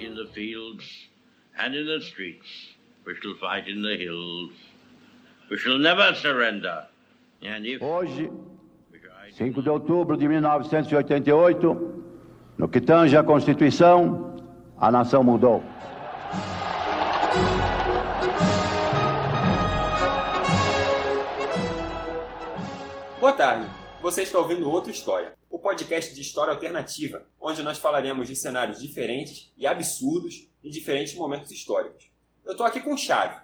fight in the fields and in the streets. We shall fight in the hills. We shall never surrender. And if Hoje, 5 de outubro de 1988, no que tange à Constituição, a nação mudou. Boa tarde. Você está ouvindo Outra História, o podcast de história alternativa, onde nós falaremos de cenários diferentes e absurdos em diferentes momentos históricos. Eu tô aqui com o Chave,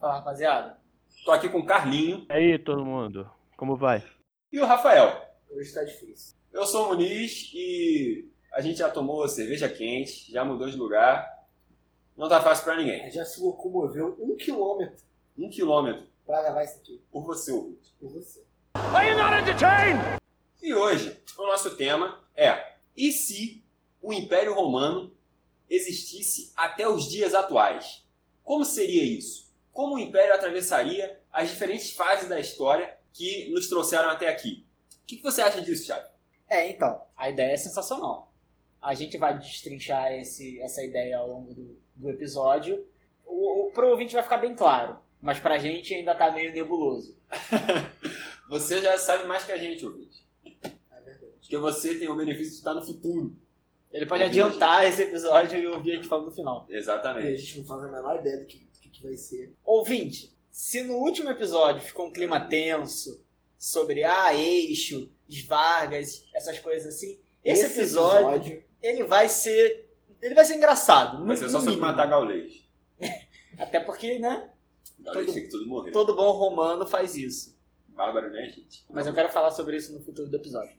Fala, rapaziada. tô aqui com o Carlinho E aí, todo mundo? Como vai? e o Rafael. Hoje tá difícil. Eu sou o Muniz e a gente já tomou cerveja quente, já mudou de lugar. Não tá fácil pra ninguém. Já se locomoveu um quilômetro Um quilômetro pra gravar isso aqui. por você, ouvinte. Por você. E hoje, o nosso tema é: e se o Império Romano existisse até os dias atuais? Como seria isso? Como o Império atravessaria as diferentes fases da história que nos trouxeram até aqui? O que você acha disso, Thiago? É, então, a ideia é sensacional. A gente vai destrinchar esse, essa ideia ao longo do, do episódio. O, o, pro ouvinte vai ficar bem claro, mas pra gente ainda tá meio nebuloso. Você já sabe mais que a gente, ouvinte. É verdade. Porque você tem o benefício de estar no futuro. Ele pode adiantar esse episódio e ouvir a gente falando no final. E a Exatamente. gente não faz a menor ideia do que, do que, vai ser. Ouvinte, se no último episódio ficou um clima tenso sobre ah, eixo, as Vargas, essas coisas assim, esse, episódio, ele vai ser ele vai ser engraçado. Vai ser só sobre matar gaulês. Até porque, né? Gaulês Todo- que tudo morrer. Todo bom romano faz isso. Bárbaro, né, gente? Mas eu quero falar sobre isso no futuro do episódio.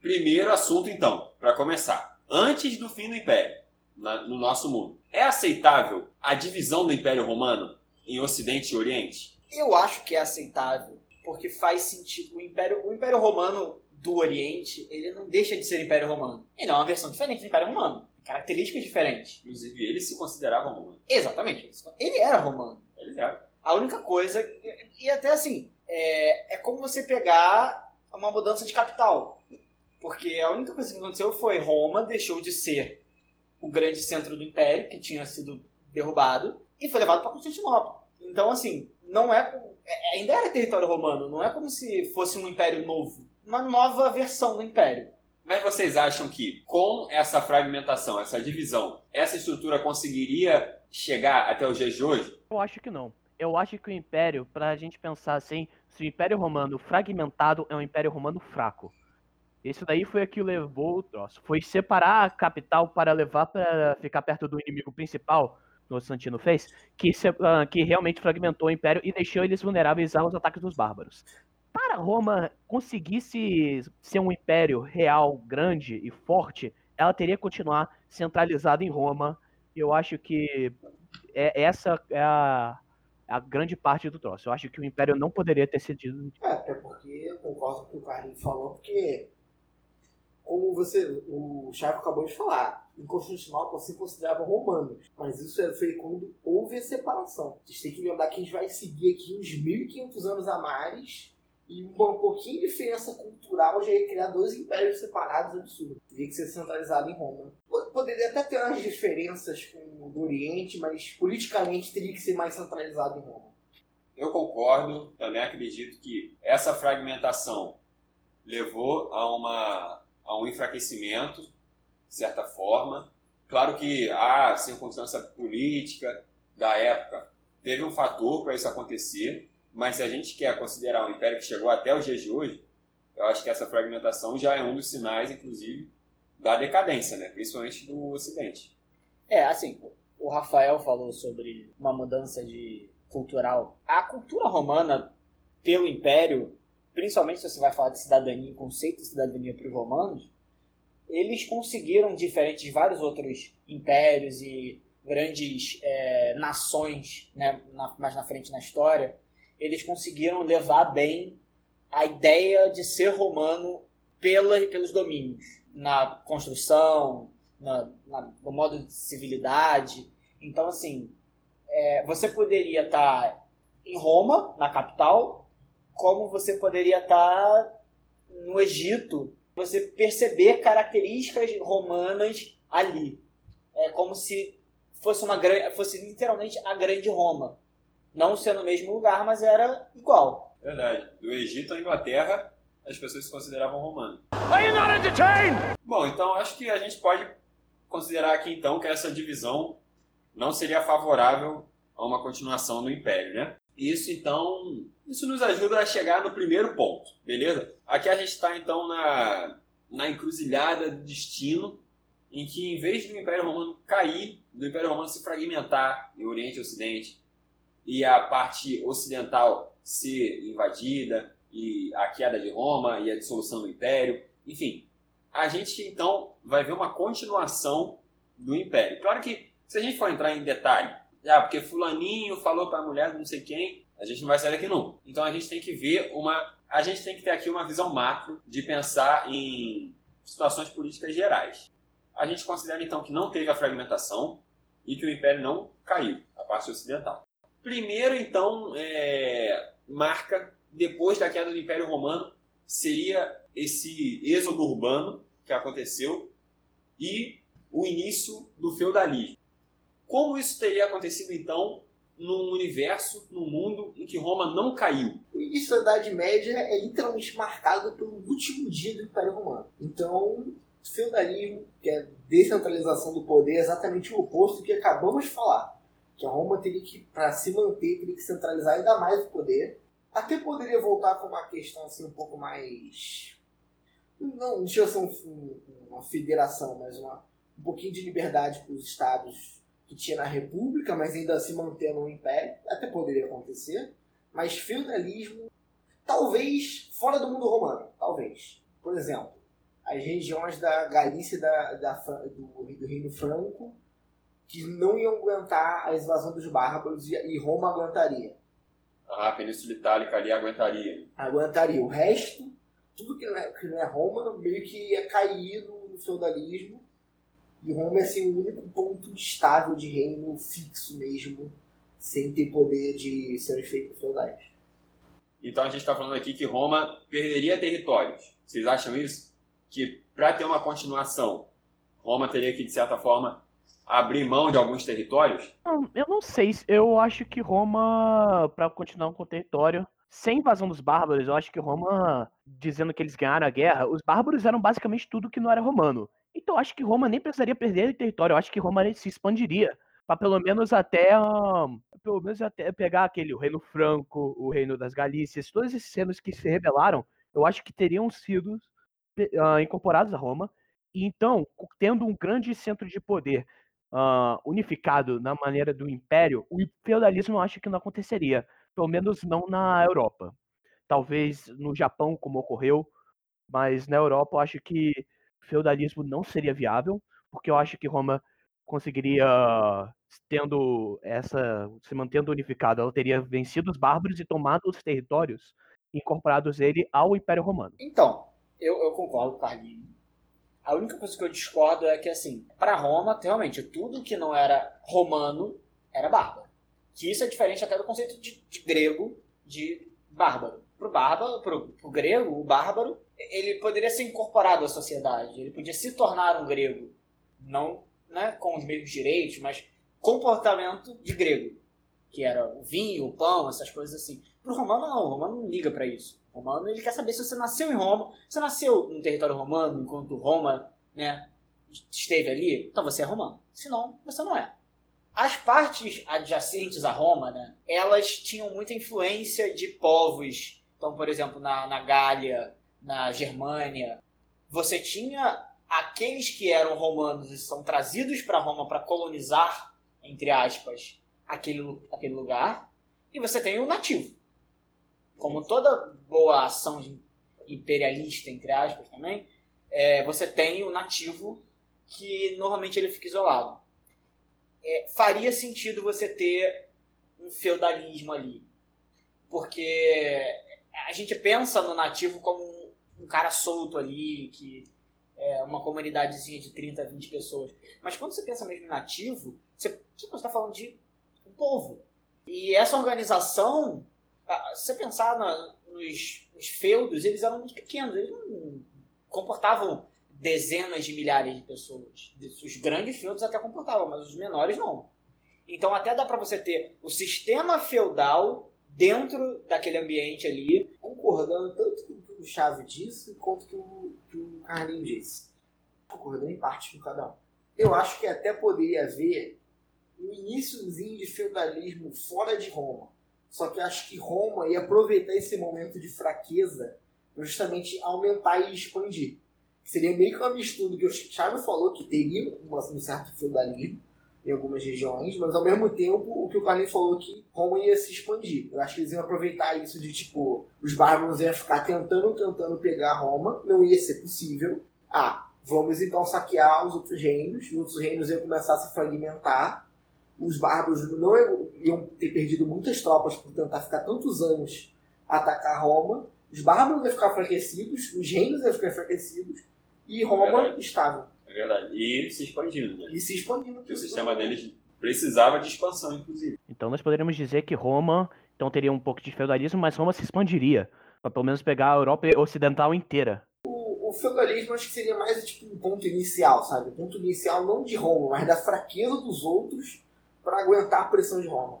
Primeiro assunto, então, para começar. Antes do fim do Império, na- no nosso mundo, é aceitável a divisão do Império Romano em Ocidente e Oriente? Eu acho que é aceitável, porque faz sentido. O Império, o Império Romano do Oriente, ele não deixa de ser Império Romano. Ele é uma versão diferente do Império Romano. Características diferentes. Inclusive, eles se consideravam romanos. Exatamente. Ele era romano. Eles eram. A única coisa. E até assim, é, é como você pegar uma mudança de capital. Porque a única coisa que aconteceu foi Roma deixou de ser o grande centro do império, que tinha sido derrubado, e foi levado para Constantinopla. Então, assim, não é. é- Ainda era território romano, não é como se fosse um império novo. Uma nova versão do império. Mas vocês acham que com essa fragmentação, essa divisão, essa estrutura conseguiria chegar até os dias de hoje? Eu acho que não. Eu acho que o Império, pra gente pensar assim, se o Império Romano fragmentado é um Império Romano fraco. Isso daí foi o que levou o troço. Foi separar a capital para levar para ficar perto do inimigo principal, que o Constantino fez, que, se- ah, que realmente fragmentou o Império e deixou eles vulneráveis aos ataques dos bárbaros. Para Roma conseguisse ser um império real, grande e forte, ela teria que continuar centralizada em Roma. Eu acho que é, essa é a, a grande parte do troço. Eu acho que o Império não poderia ter cedido. É, até porque eu concordo com o que o Carlinhos falou, porque como você, o Chaco acabou de falar, em Constantinopla se considerava romano, mas isso é- foi quando houve a separação. A gente tem que lembrar que a gente vai seguir aqui uns 1500 anos a mais e um pouquinho de diferença cultural já ia criar dois impérios separados absurdos. Teria que ser centralizado em Roma. Po- Poderia até ter umas diferenças com o Oriente, mas politicamente teria que ser mais centralizado em Roma. Eu concordo, também acredito que essa fragmentação levou a, uma, a um enfraquecimento, de certa forma. Claro que a circunstância política da época teve um fator para isso acontecer, mas se a gente quer considerar um império que chegou até os dias de hoje, eu acho que essa fragmentação já é um dos sinais, inclusive, da decadência, né? principalmente do Ocidente. É, assim, o Rafael falou sobre uma mudança de cultural. A cultura romana, pelo Império, principalmente se você vai falar de cidadania, conceito de cidadania para os romanos, eles conseguiram, diferente de vários outros impérios e grandes é, nações né, na- mais na frente na história, eles conseguiram levar bem a ideia de ser romano pela, pelos domínios, na construção, na, na- no modo de civilidade. Então, assim, é, você poderia estar em Roma, na capital, como você poderia estar no Egito, você perceber características romanas ali. é como se fosse uma fosse literalmente a grande Roma. Não sendo no mesmo lugar, mas era igual. Verdade. Do Egito à Inglaterra, as pessoas se consideravam romanos. Are you not entertained? Bom, então acho que a gente pode considerar aqui então que essa divisão não seria favorável a uma continuação do Império, né? Isso então, isso nos ajuda a chegar no primeiro ponto, beleza? Aqui a gente está então na, na encruzilhada do destino, em que em vez do Império Romano cair, do Império Romano se fragmentar em Oriente e Ocidente, e a parte ocidental ser invadida, e a queda de Roma e a dissolução do Império, enfim, a gente então vai ver uma continuação do Império. Claro que se a gente for entrar em detalhe, ah, porque fulaninho falou para a mulher não sei quem, a gente não vai sair daqui não. Então a gente tem que ver uma, a gente tem que ter aqui uma visão macro de pensar em situações políticas gerais. A gente considera então que não teve a fragmentação e que o Império não caiu, a parte ocidental. Primeiro então é, marca depois da queda do Império Romano seria esse êxodo urbano que aconteceu e o início do feudalismo. Como isso teria acontecido então num universo, num mundo em que Roma não caiu? O início da Idade Média é literalmente marcado pelo último dia do Império Romano. Então, feudalismo, que é descentralização do poder, é exatamente o oposto do que acabamos de falar. Que a Roma teria que, para se manter, teria que centralizar ainda mais o poder até poderia voltar com uma questão assim um pouco mais. Não, não chega a ser um, uma federação, mas uma, um pouquinho de liberdade para os estados que tinha na República, mas ainda se mantendo um império. Até poderia acontecer. Mas feudalismo, talvez fora do mundo romano, talvez. Por exemplo, as regiões da Galícia da, da, do, do Reino Franco que não iam aguentar a invasão dos bárbaros e Roma aguentaria a Península Itálica ali aguentaria. Aguentaria. O resto, tudo que não é, que não é Roma, meio que ia cair no feudalismo. E Roma ia ser o único ponto estável de reino fixo mesmo, sem ter poder de ser efeito feudais. Então a gente está falando aqui que Roma perderia territórios. Vocês acham isso? Que para ter uma continuação, Roma teria que, de certa forma, abrir mão de alguns territórios? Eu não sei. Eu acho que Roma, para continuar com o território, sem invasão dos bárbaros, eu acho que Roma, dizendo que eles ganharam a guerra, os bárbaros eram basicamente tudo que não era romano. Então eu acho que Roma nem precisaria perder território, eu acho que Roma se expandiria para pelo menos até um, pelo menos até pegar aquele o reino franco, o reino das Galícias, todos esses reinos que se rebelaram, eu acho que teriam sido uh, incorporados a Roma. E então, tendo um grande centro de poder uh, unificado na maneira do império, o feudalismo eu acho que não aconteceria, pelo menos não na Europa. Talvez no Japão, como ocorreu, mas na Europa eu acho que feudalismo não seria viável, porque eu acho que Roma conseguiria, tendo essa, se mantendo unificada, ela teria vencido os bárbaros e tomado os territórios incorporados ele ao Império Romano. Então, eu, eu concordo, Carlinhos. A única coisa que eu discordo é que, assim, para Roma, realmente, tudo que não era romano era bárbaro. Que isso é diferente até do conceito de, de grego de bárbaro. Pro bárbaro, pro, pro grego, o bárbaro, ele poderia ser incorporado à sociedade, ele podia se tornar um grego. Não né, com os mesmos direitos, mas comportamento de grego. Que era o vinho, o pão, essas coisas assim. Pro romano, não. O romano não liga para isso romano, ele quer saber se você nasceu em Roma, você nasceu no território romano enquanto Roma né, esteve ali, então você é romano. Senão, você não é. As partes adjacentes a Roma, né, elas tinham muita influência de povos. Então, por exemplo, na, na Gália, na Germânia, você tinha aqueles que eram romanos e são trazidos para Roma para colonizar, entre aspas, aquele, aquele lugar, e você tem o nativo como toda boa ação imperialista, entre aspas, também, é, você tem o nativo que normalmente ele fica isolado. É, faria sentido você ter um feudalismo ali. Porque a gente pensa no nativo como um, um cara solto ali, que é uma comunidadezinha de 30, 20 pessoas. Mas quando você pensa mesmo em nativo, você está falando de um povo. E essa organização se você pensar na, nos, nos, feudos, eles eram muito pequenos, eles não comportavam dezenas de milhares de pessoas. Os grandes feudos até comportavam, mas os menores não. Então até dá para você ter o sistema feudal dentro daquele ambiente ali. Concordando tanto com o Chave disse quanto com o que o Carlinhos disse. Concordando em parte com cada um. Eu acho que até poderia haver um iníciozinho de feudalismo fora de Roma. Só que eu acho que Roma ia aproveitar esse momento de fraqueza para justamente aumentar e expandir. Seria meio que uma mistura do que o Chave falou, que teria um certo feudalismo, em algumas regiões, mas ao mesmo tempo o que o Carlinhos falou que Roma ia se expandir. Eu acho que eles iam aproveitar isso de tipo, os bárbaros iam ficar tentando, tentando pegar Roma, não ia ser possível. Ah, vamos então saquear os outros reinos, os outros reinos iam começar a se fragmentar, os bárbaros não iam ter perdido muitas tropas por tentar ficar tantos anos atacar Roma, os bárbaros iam ficar enfraquecidos, os reinos iam ficar enfraquecidos, e Roma é estável. É verdade. E se expandindo, né? E se expandindo. Porque o sistema deles precisava de expansão, inclusive. Então nós poderíamos dizer que Roma então teria um pouco de feudalismo, mas Roma se expandiria. Para pelo menos pegar a Europa Ocidental inteira. O, o feudalismo acho que seria mais tipo um ponto inicial, sabe? Um ponto inicial não de Roma, mas da fraqueza dos outros para aguentar a pressão de Roma.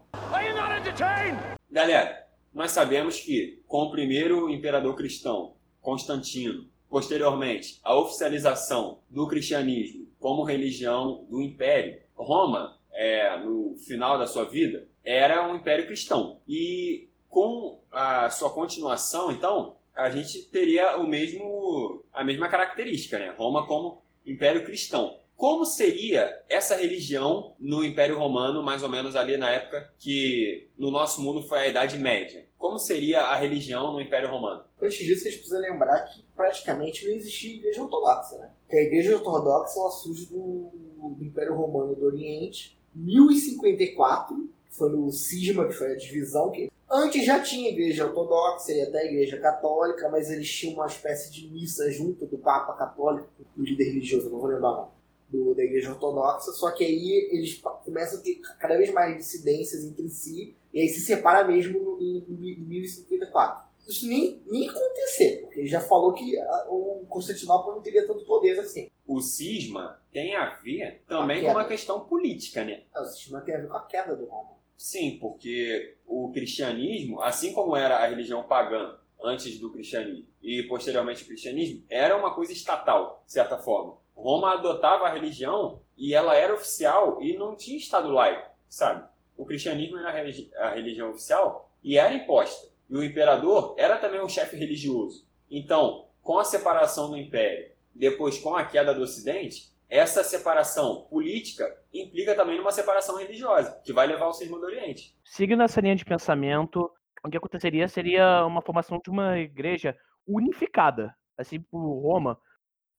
Galera, nós sabemos que com o primeiro imperador cristão, Constantino, Posteriormente, a oficialização do cristianismo como religião do império. Roma, é, no final da sua vida, era um império cristão. E com a sua continuação, então, a gente teria o mesmo, a mesma característica, né? Roma como império cristão. Como seria essa religião no Império Romano, mais ou menos ali na época que no nosso mundo foi a Idade Média? Como seria a religião no Império Romano? Antes disso, vocês precisam lembrar que praticamente não existia igreja ortodoxa, né? Porque a igreja ortodoxa ela surge do, do Império Romano do Oriente, 1054, que foi no cisma, que foi a divisão que Antes já tinha igreja ortodoxa e até igreja católica, mas eles tinham uma espécie de missa junto do Papa Católico, do líder religioso, não vou lembrar não, do, da igreja ortodoxa, só que aí eles começam a ter cada vez mais dissidências entre si e aí se separa mesmo em, 1054. Isso nem, nem acontecer, porque ele já falou que a, o Constantinopla não teria tanto poder assim. O cisma tem a ver também com uma questão política, né? É, o cisma tem a ver com a queda do Roma. Sim, porque o cristianismo, assim como era a religião pagã antes do cristianismo e posteriormente o cristianismo, era uma coisa estatal, de certa forma. Roma adotava a religião e ela era oficial e não tinha estado laico, sabe? o cristianismo era a religião oficial e era imposta. E o imperador era também um chefe religioso. Então, com a separação do império, depois com a queda do ocidente, essa separação política implica também numa separação religiosa, que vai levar ao cisma do Oriente. Seguindo essa linha de pensamento, o que aconteceria seria uma formação de uma igreja unificada, assim por Roma,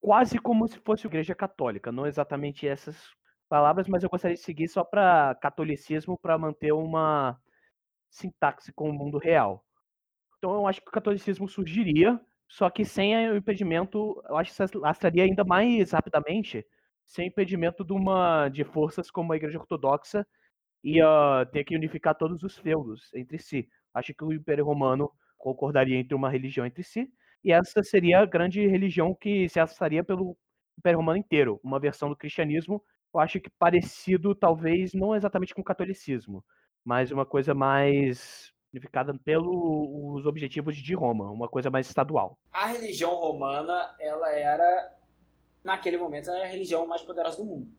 quase como se fosse igreja católica, não exatamente essas palavras, mas eu gostaria de seguir só para catolicismo para manter uma sintaxe com o mundo real. Então eu acho que o catolicismo surgiria, só que sem o impedimento, eu acho que se lastraria ainda mais rapidamente, sem impedimento de uma de forças como a Igreja Ortodoxa ia ter que unificar todos os feudos entre si. Acho que o Império Romano concordaria entre uma religião entre si, e essa seria a grande religião que se assaria pelo Império Romano inteiro, uma versão do cristianismo eu acho que parecido, talvez, não exatamente com o catolicismo, mas uma coisa mais unificada pelos objetivos de Roma, uma coisa mais estadual. A religião romana, ela era, naquele momento, a religião mais poderosa do mundo.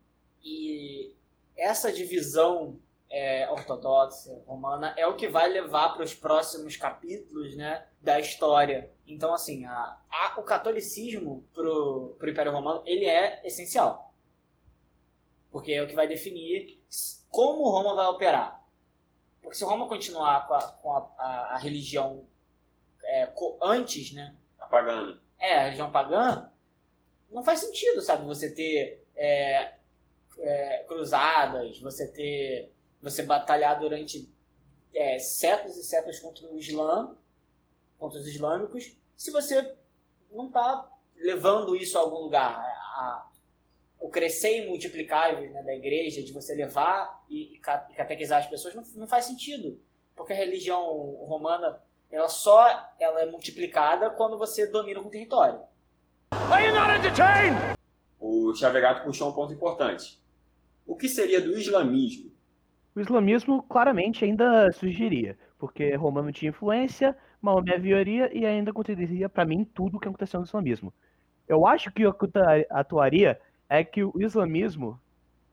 E essa divisão é, ortodoxa romana é o que vai levar para os próximos capítulos né, da história. Então, assim, a, a, o catolicismo para o Império Romano ele é essencial porque é o que vai definir como Roma vai operar. Porque se Roma continuar com a, com a, a, religião é, antes, né? A pagã. É, a religião pagã, não faz sentido, sabe? Você ter é, é, cruzadas, você ter. Você batalhar durante é, séculos e séculos contra o Islã, contra os islâmicos, se você não está levando isso a algum lugar. A, o crescer e multiplicar né, da igreja, de você levar e, e catequizar as pessoas, não, não, faz sentido. Porque a religião romana, ela só ela é multiplicada quando você domina um território. O Chavegato puxou um ponto importante. O que seria do islamismo? O islamismo claramente ainda surgiria, porque Roma não tinha influência, Maomé vioria e ainda aconteceria para mim tudo o que aconteceu no islamismo. Eu acho que o que atuaria é que o islamismo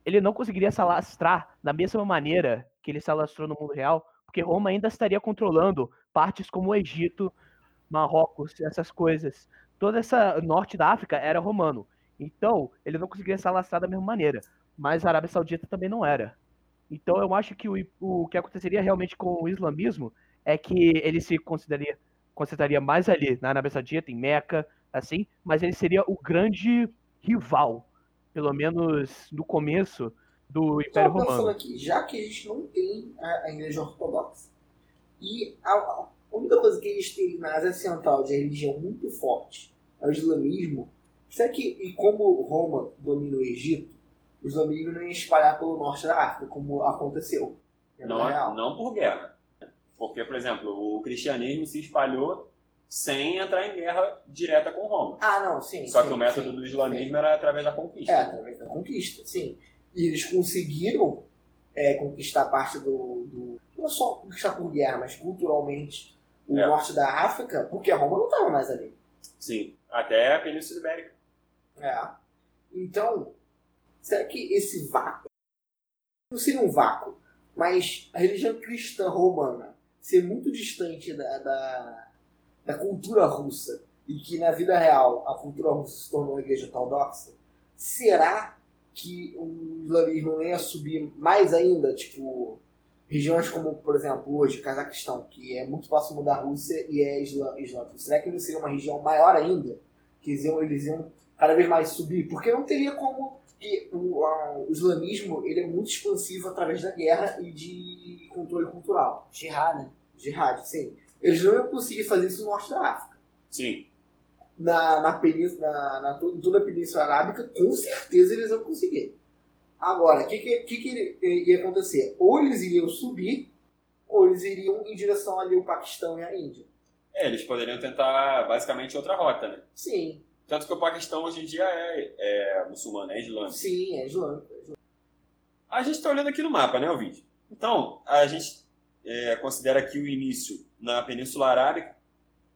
ele não conseguiria se alastrar da mesma maneira que ele se alastrou no mundo real, porque Roma ainda estaria controlando partes como o Egito, Marrocos, essas coisas. Toda essa norte da África era romano. Então, ele não conseguiria se alastrar da mesma maneira. Mas a Arábia Saudita também não era. Então, eu acho que o, o que aconteceria realmente com o islamismo é que ele se consideraria, concentraria mais ali na Arábia Saudita, em Meca, assim, mas ele seria o grande rival, pelo menos no começo do Império Só Romano. aqui, já que a gente não tem a, a Igreja Ortodoxa, e a, a única coisa que a gente tem na Ásia Central de religião muito forte é o islamismo, será que, e como Roma domina o Egito, o islamismo não ia espalhar pelo norte da África, como aconteceu? vida Não, não por guerra. Porque, por exemplo, o cristianismo se espalhou sem entrar em guerra direta com Roma. Ah, não, sim. Só sim, que o método sim, do islamismo era através da conquista. É, através da conquista, sim. E eles conseguiram é, conquistar parte do, do. Não só conquistar por guerra, mas culturalmente o É. norte da África, porque a Roma não estava mais ali. Sim, até a Península Ibérica. É. Então, será que esse vácuo. Não seria um vácuo, mas a religião cristã romana ser muito distante da, da, da cultura russa e que na vida real a cultura russa se tornou a igreja ortodoxa, será que o islamismo não ia subir mais ainda? Tipo, regiões como, por exemplo, hoje, Cazaquistão, que é muito próximo da Rússia e é islâmico. Será que não seria uma região maior ainda? Que eles iam, eles iam cada vez mais subir? Porque não teria como. Que o, a- o islamismo ele é muito expansivo através da guerra e de controle cultural. Jihad, né? Jihad, sim. Eles não iam conseguir fazer isso no norte da África Sim. na, na, península, na, na toda a Península Arábica, com certeza eles iam conseguir. Agora, o que, que, que, que ia acontecer? Ou eles iriam subir, ou eles iriam em direção ali ao Paquistão e à Índia. É, eles poderiam tentar basicamente outra rota, né? Sim, Tanto que o Paquistão hoje em dia é, é muçulmano, é islâmico. sim, é islâmico. é islâmico. A gente está olhando aqui no mapa, né, ouvinte? Então, a gente é, considera que o início na Península Arábica,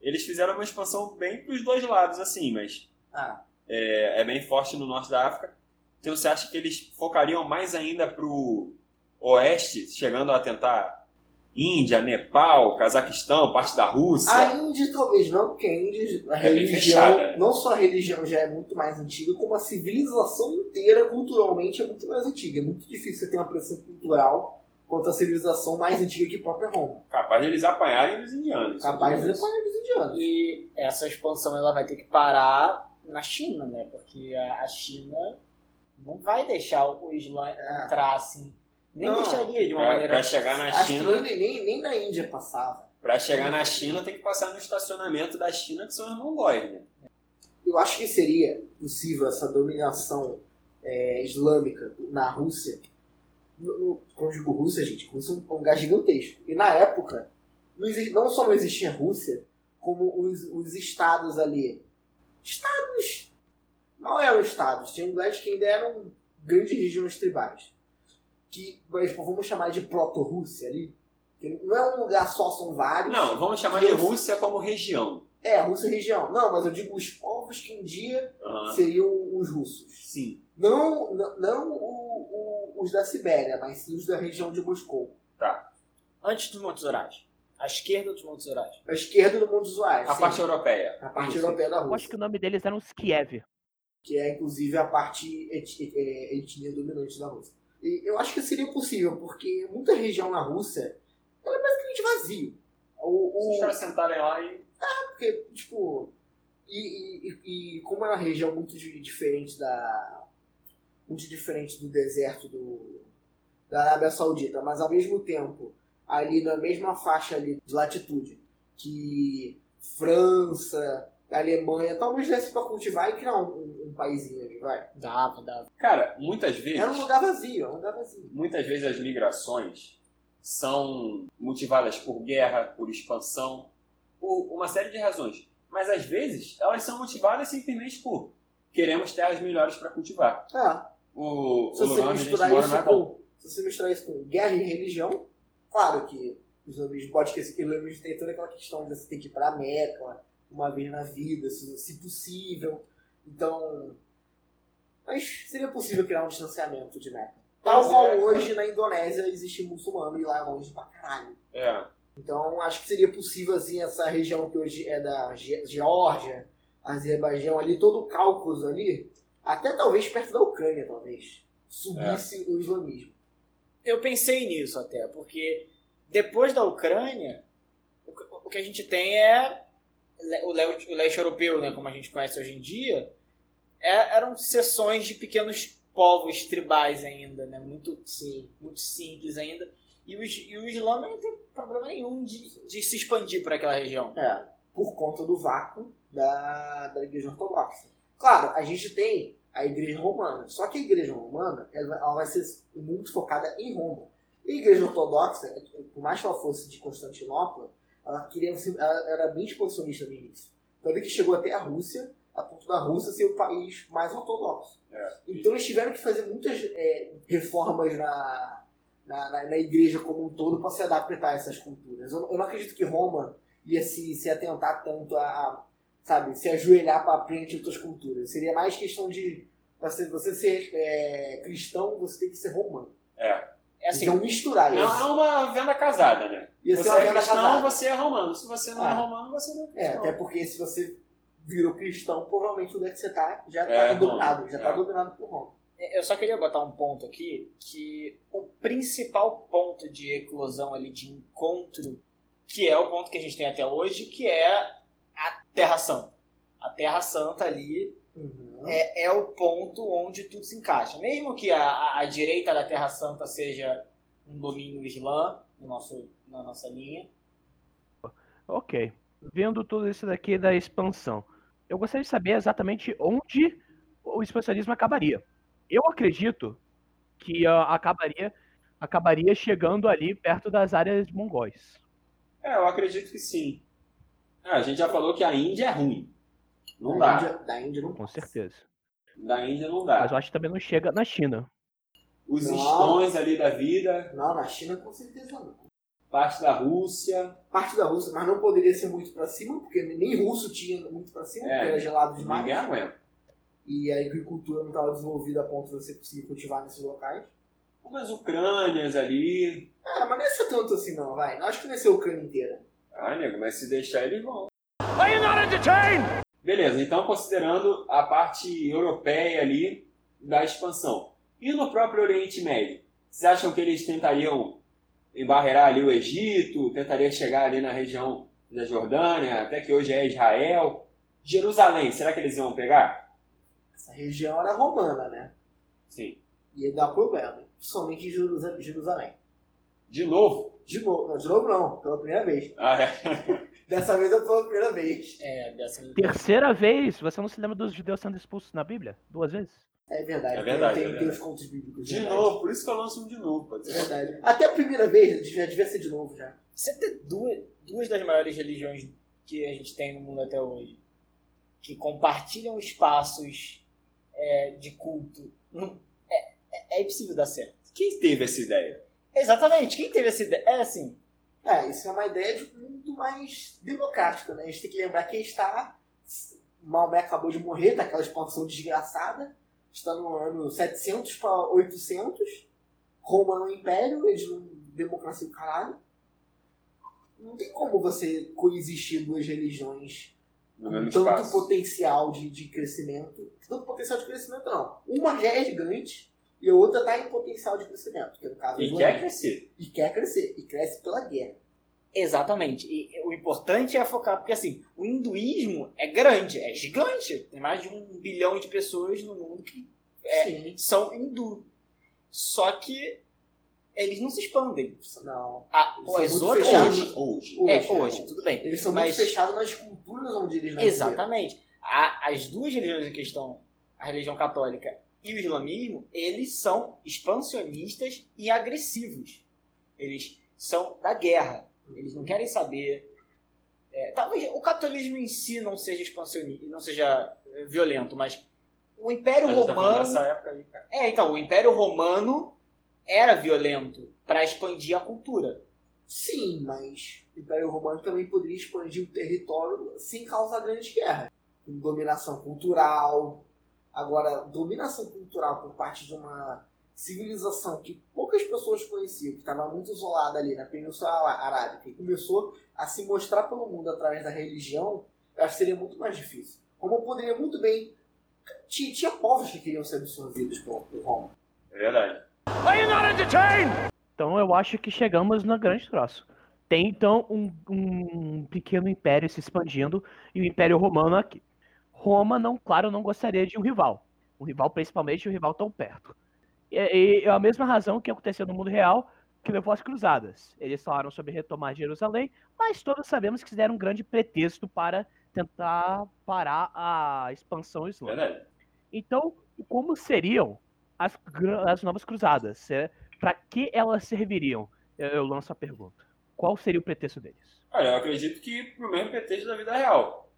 eles fizeram uma expansão bem para os dois lados, assim, mas Ah, é, é bem forte no norte da África. Então você acha que eles focariam mais ainda para o oeste, chegando a tentar Índia, Nepal, Cazaquistão, parte da Rússia? a Índia talvez não, porque a Índia, a É religião, não só a religião já é muito mais antiga, como a civilização inteira, culturalmente, é muito mais antiga. É muito difícil você ter uma pressão cultural contra a civilização mais antiga que a própria Roma. Capaz de eles apanharem os indianos. Capaz de apanhar os indianos. E essa expansão ela vai ter que parar na China, né? Porque a China não vai deixar o Islã entrar assim. Nem Não. deixaria de uma Pra, maneira. pra chegar na China, nem, nem, nem na Índia passava. para chegar na China tem que passar no estacionamento da China, que são os mongóis, né? Eu acho que seria possível essa dominação é, islâmica na Rússia. No, no, quando digo Rússia, gente, Rússia é um lugar gigantesco. E na época, não, não só não existia Rússia, como os, os estados ali. Estados. Não eram estados, tinham lugares que ainda eram grandes regiões tribais. Que exemplo, vamos chamar de proto-Rússia ali. Que não é um lugar só, são vários. Não, vamos chamar de Rússia como região. É, Rússia é região. Não, mas eu digo os povos que um dia Aham. seriam os russos. Sim. Não, não, não o- o- os da Sibéria, mas sim os da região de Moscou. Antes dos Montes Urais. À esquerda dos Montes Urais. A esquerda do mundo usuário. A sim. parte europeia. a parte Rússia. europeia da Eu acho Rússia. que o nome deles era os Kiev. Que é, inclusive, a parte et- é, etnia dominante da Rússia. Eu acho que seria possível, porque muita região na Rússia ela é basicamente vazio. O, Se os o, caras sentarem lá e. porque, tipo... E, e- e como é uma região muito di- diferente da... Muito diferente do deserto do, da Arábia Saudita, mas ao mesmo tempo ali na mesma faixa ali de latitude que França, Alemanha, talvez desse para cultivar e criar um, um, um paísinho ali, vai. Dava, dava. Cara, muitas vezes. Era um lugar vazio, é um lugar vazio. Muitas vezes as migrações são motivadas por guerra, por expansão, por uma série de razões. mas às vezes elas são motivadas simplesmente por queremos terras melhores para cultivar. É. O, Se o você a misturar mora isso é com. Se você misturar isso com guerra e religião, claro que o islamismo pode esquecer que o islamismo tem toda aquela questão de você ter que ir pra Meca uma vez na vida, se, se possível. Então. Mas seria possível criar um distanciamento de Meca. Tal qual é. hoje na Indonésia existe muçulmano e lá é longe pra caralho. É. Então acho que seria possível, assim, essa região que hoje é da Ge- Geórgia, Azerbaijão ali, todo o Cáucaso ali, até talvez perto da Ucrânia, talvez, subisse o islamismo. Eu pensei nisso até, porque depois da Ucrânia, o que- a gente tem é o le- o leste europeu, né, como a gente conhece hoje em dia, é- eram seções de pequenos povos tribais ainda, né, muito, sim, muito simples ainda. E o, e o Islã não tem problema nenhum de, de se expandir para aquela região. É, por conta do vácuo da, da Igreja Ortodoxa. Claro, a gente tem a Igreja Romana, só que a Igreja Romana ela, ela vai ser muito focada em Roma. E a Igreja Ortodoxa, por mais que ela fosse de Constantinopla, ela queria ser, ela era bem expansionista no início. Tanto que chegou até a Rússia, a ponto da Rússia ser o país mais ortodoxo. É. Então eles tiveram que fazer muitas é, reformas na, na, na- na igreja como um todo para se adaptar a essas culturas. Eu, eu não acredito que Roma ia se, se atentar tanto a, a, sabe, se ajoelhar para frente outras culturas. Seria mais questão de você, você ser é, cristão, você tem que ser romano. É. É assim, então misturar Não isso. é uma venda casada, né? Ia Você é cristão, casada. você é romano. Se você não é Ah. romano, você não é É, cristão. até porque se você virou cristão, provavelmente onde é que você tá já tá É, dominado, já tá É. dominado por Roma. Eu só queria botar um ponto aqui, que o principal ponto de eclosão ali, de encontro, que é o ponto que a gente tem até hoje, que é a Terra Santa. A Terra Santa ali Uhum. é, é o ponto onde tudo se encaixa. Mesmo que a, a- a direita da Terra Santa seja um domínio islã, no nosso, na nossa linha, Ok. Vendo tudo isso daqui da expansão, eu gostaria de saber exatamente onde o expansionismo acabaria. Eu acredito que ah, acabaria, acabaria chegando ali perto das áreas mongóis. É, eu acredito que sim. Ah, a gente já falou que a Índia é ruim. Não da, dá. Índia, da Índia não Com passa. certeza. Da Índia não dá. Mas eu acho que também não chega na China. Os Não. estões ali da vida, Não, na China com certeza não. Parte da Rússia. Parte da Rússia, mas não poderia ser muito pra cima, porque nem russo tinha muito pra cima, É. porque era gelado demais. Ninguém aguenta. E a agricultura não estava desenvolvida a ponto de você conseguir cultivar nesses locais. Umas Ucrânias ali. Ah, mas não é ser tanto assim não, vai. Não acho que não é ser a Ucrânia inteira. Ah, nego, mas se deixar eles vão. Beleza, então considerando a parte europeia ali da expansão. E no próprio Oriente Médio? Vocês acham que eles tentariam embarrear ali o Egito, tentariam chegar ali na região da Jordânia, até que hoje é Israel? Jerusalém, será que eles iam pegar? Essa região era romana, né? Sim. Ia dar problema. Principalmente em Jerusa- Jerusalém. De novo? De novo, não, de novo não, pela primeira vez. Ah, é. Dessa vez eu pela primeira vez. é dessa Terceira vez, você não se lembra dos judeus sendo expulsos na Bíblia? Duas vezes? É verdade. É verdade, Tem, é tem, verdade. os contos bíblicos. De verdade. novo, por isso que eu lanço um de novo. Pode É ser. verdade. Até a primeira vez, já devia ser de novo já. Você tem duas, duas das maiores religiões que a gente tem no mundo até hoje, que compartilham espaços é, de culto, não- é, é, é impossível dar certo. Quem teve essa ideia? Exatamente, quem teve essa ideia? É assim, É, isso é uma ideia de um mundo mais democrático, né? A gente tem que lembrar que está. Maomé acabou de morrer daquela expansão desgraçada. Está no ano 700 para 800. Roma é um império, eles não. democracia o caralho. Não tem como você coexistir duas religiões com tanto espaço. potencial de, de crescimento. Tanto potencial de crescimento, não. Uma já é gigante e a outra está em potencial de crescimento, que é no caso E do quer crescer. e quer crescer. E cresce pela guerra. Exatamente. E o importante é focar, porque assim, o hinduísmo é grande, é gigante. Tem mais de um bilhão de pessoas no mundo que É. São hindu. Só que eles não se expandem. Não. Ah, Eles fechados. Hoje, hoje. Hoje, é, hoje, tudo bem. Eles são Mas- muito fechados nas culturas onde eles nasceram. Exatamente. A- as duas religiões em questão, a religião católica e o islamismo, eles são expansionistas e agressivos. Eles são da guerra. Eles não querem saber É, talvez o capitalismo em si não seja expansionista, não seja é, violento, mas o Império gente tá Romano. época aí, cara. É, então, o Império Romano era violento para expandir a cultura. Sim, mas o Império Romano também poderia expandir o território sem causar grandes guerras. Com dominação cultural. Agora, dominação cultural por parte de uma civilização que poucas pessoas conheciam, que estava muito isolada ali na Península Arábica, e começou a se mostrar pelo mundo através da religião, eu acho que seria muito mais difícil. Como poderia muito bem. Tinha, tinha povos que queriam ser absorvidos por, por Roma. É verdade. Então eu acho que chegamos no grande troço. Tem então um, um pequeno império se expandindo e o Império Romano aqui. Roma, não, claro, não gostaria de um rival. Um rival, principalmente, um rival tão perto. E, e é a mesma razão que aconteceu no mundo real que levou às cruzadas. Eles falaram sobre retomar Jerusalém, mas todos sabemos que fizeram um grande pretexto para tentar parar a expansão islâmica. Então, como seriam as, as novas cruzadas? Para que elas serviriam? Eu, eu lanço a pergunta. Qual seria o pretexto deles? Olha, eu acredito que pro mesmo pretexto da vida real.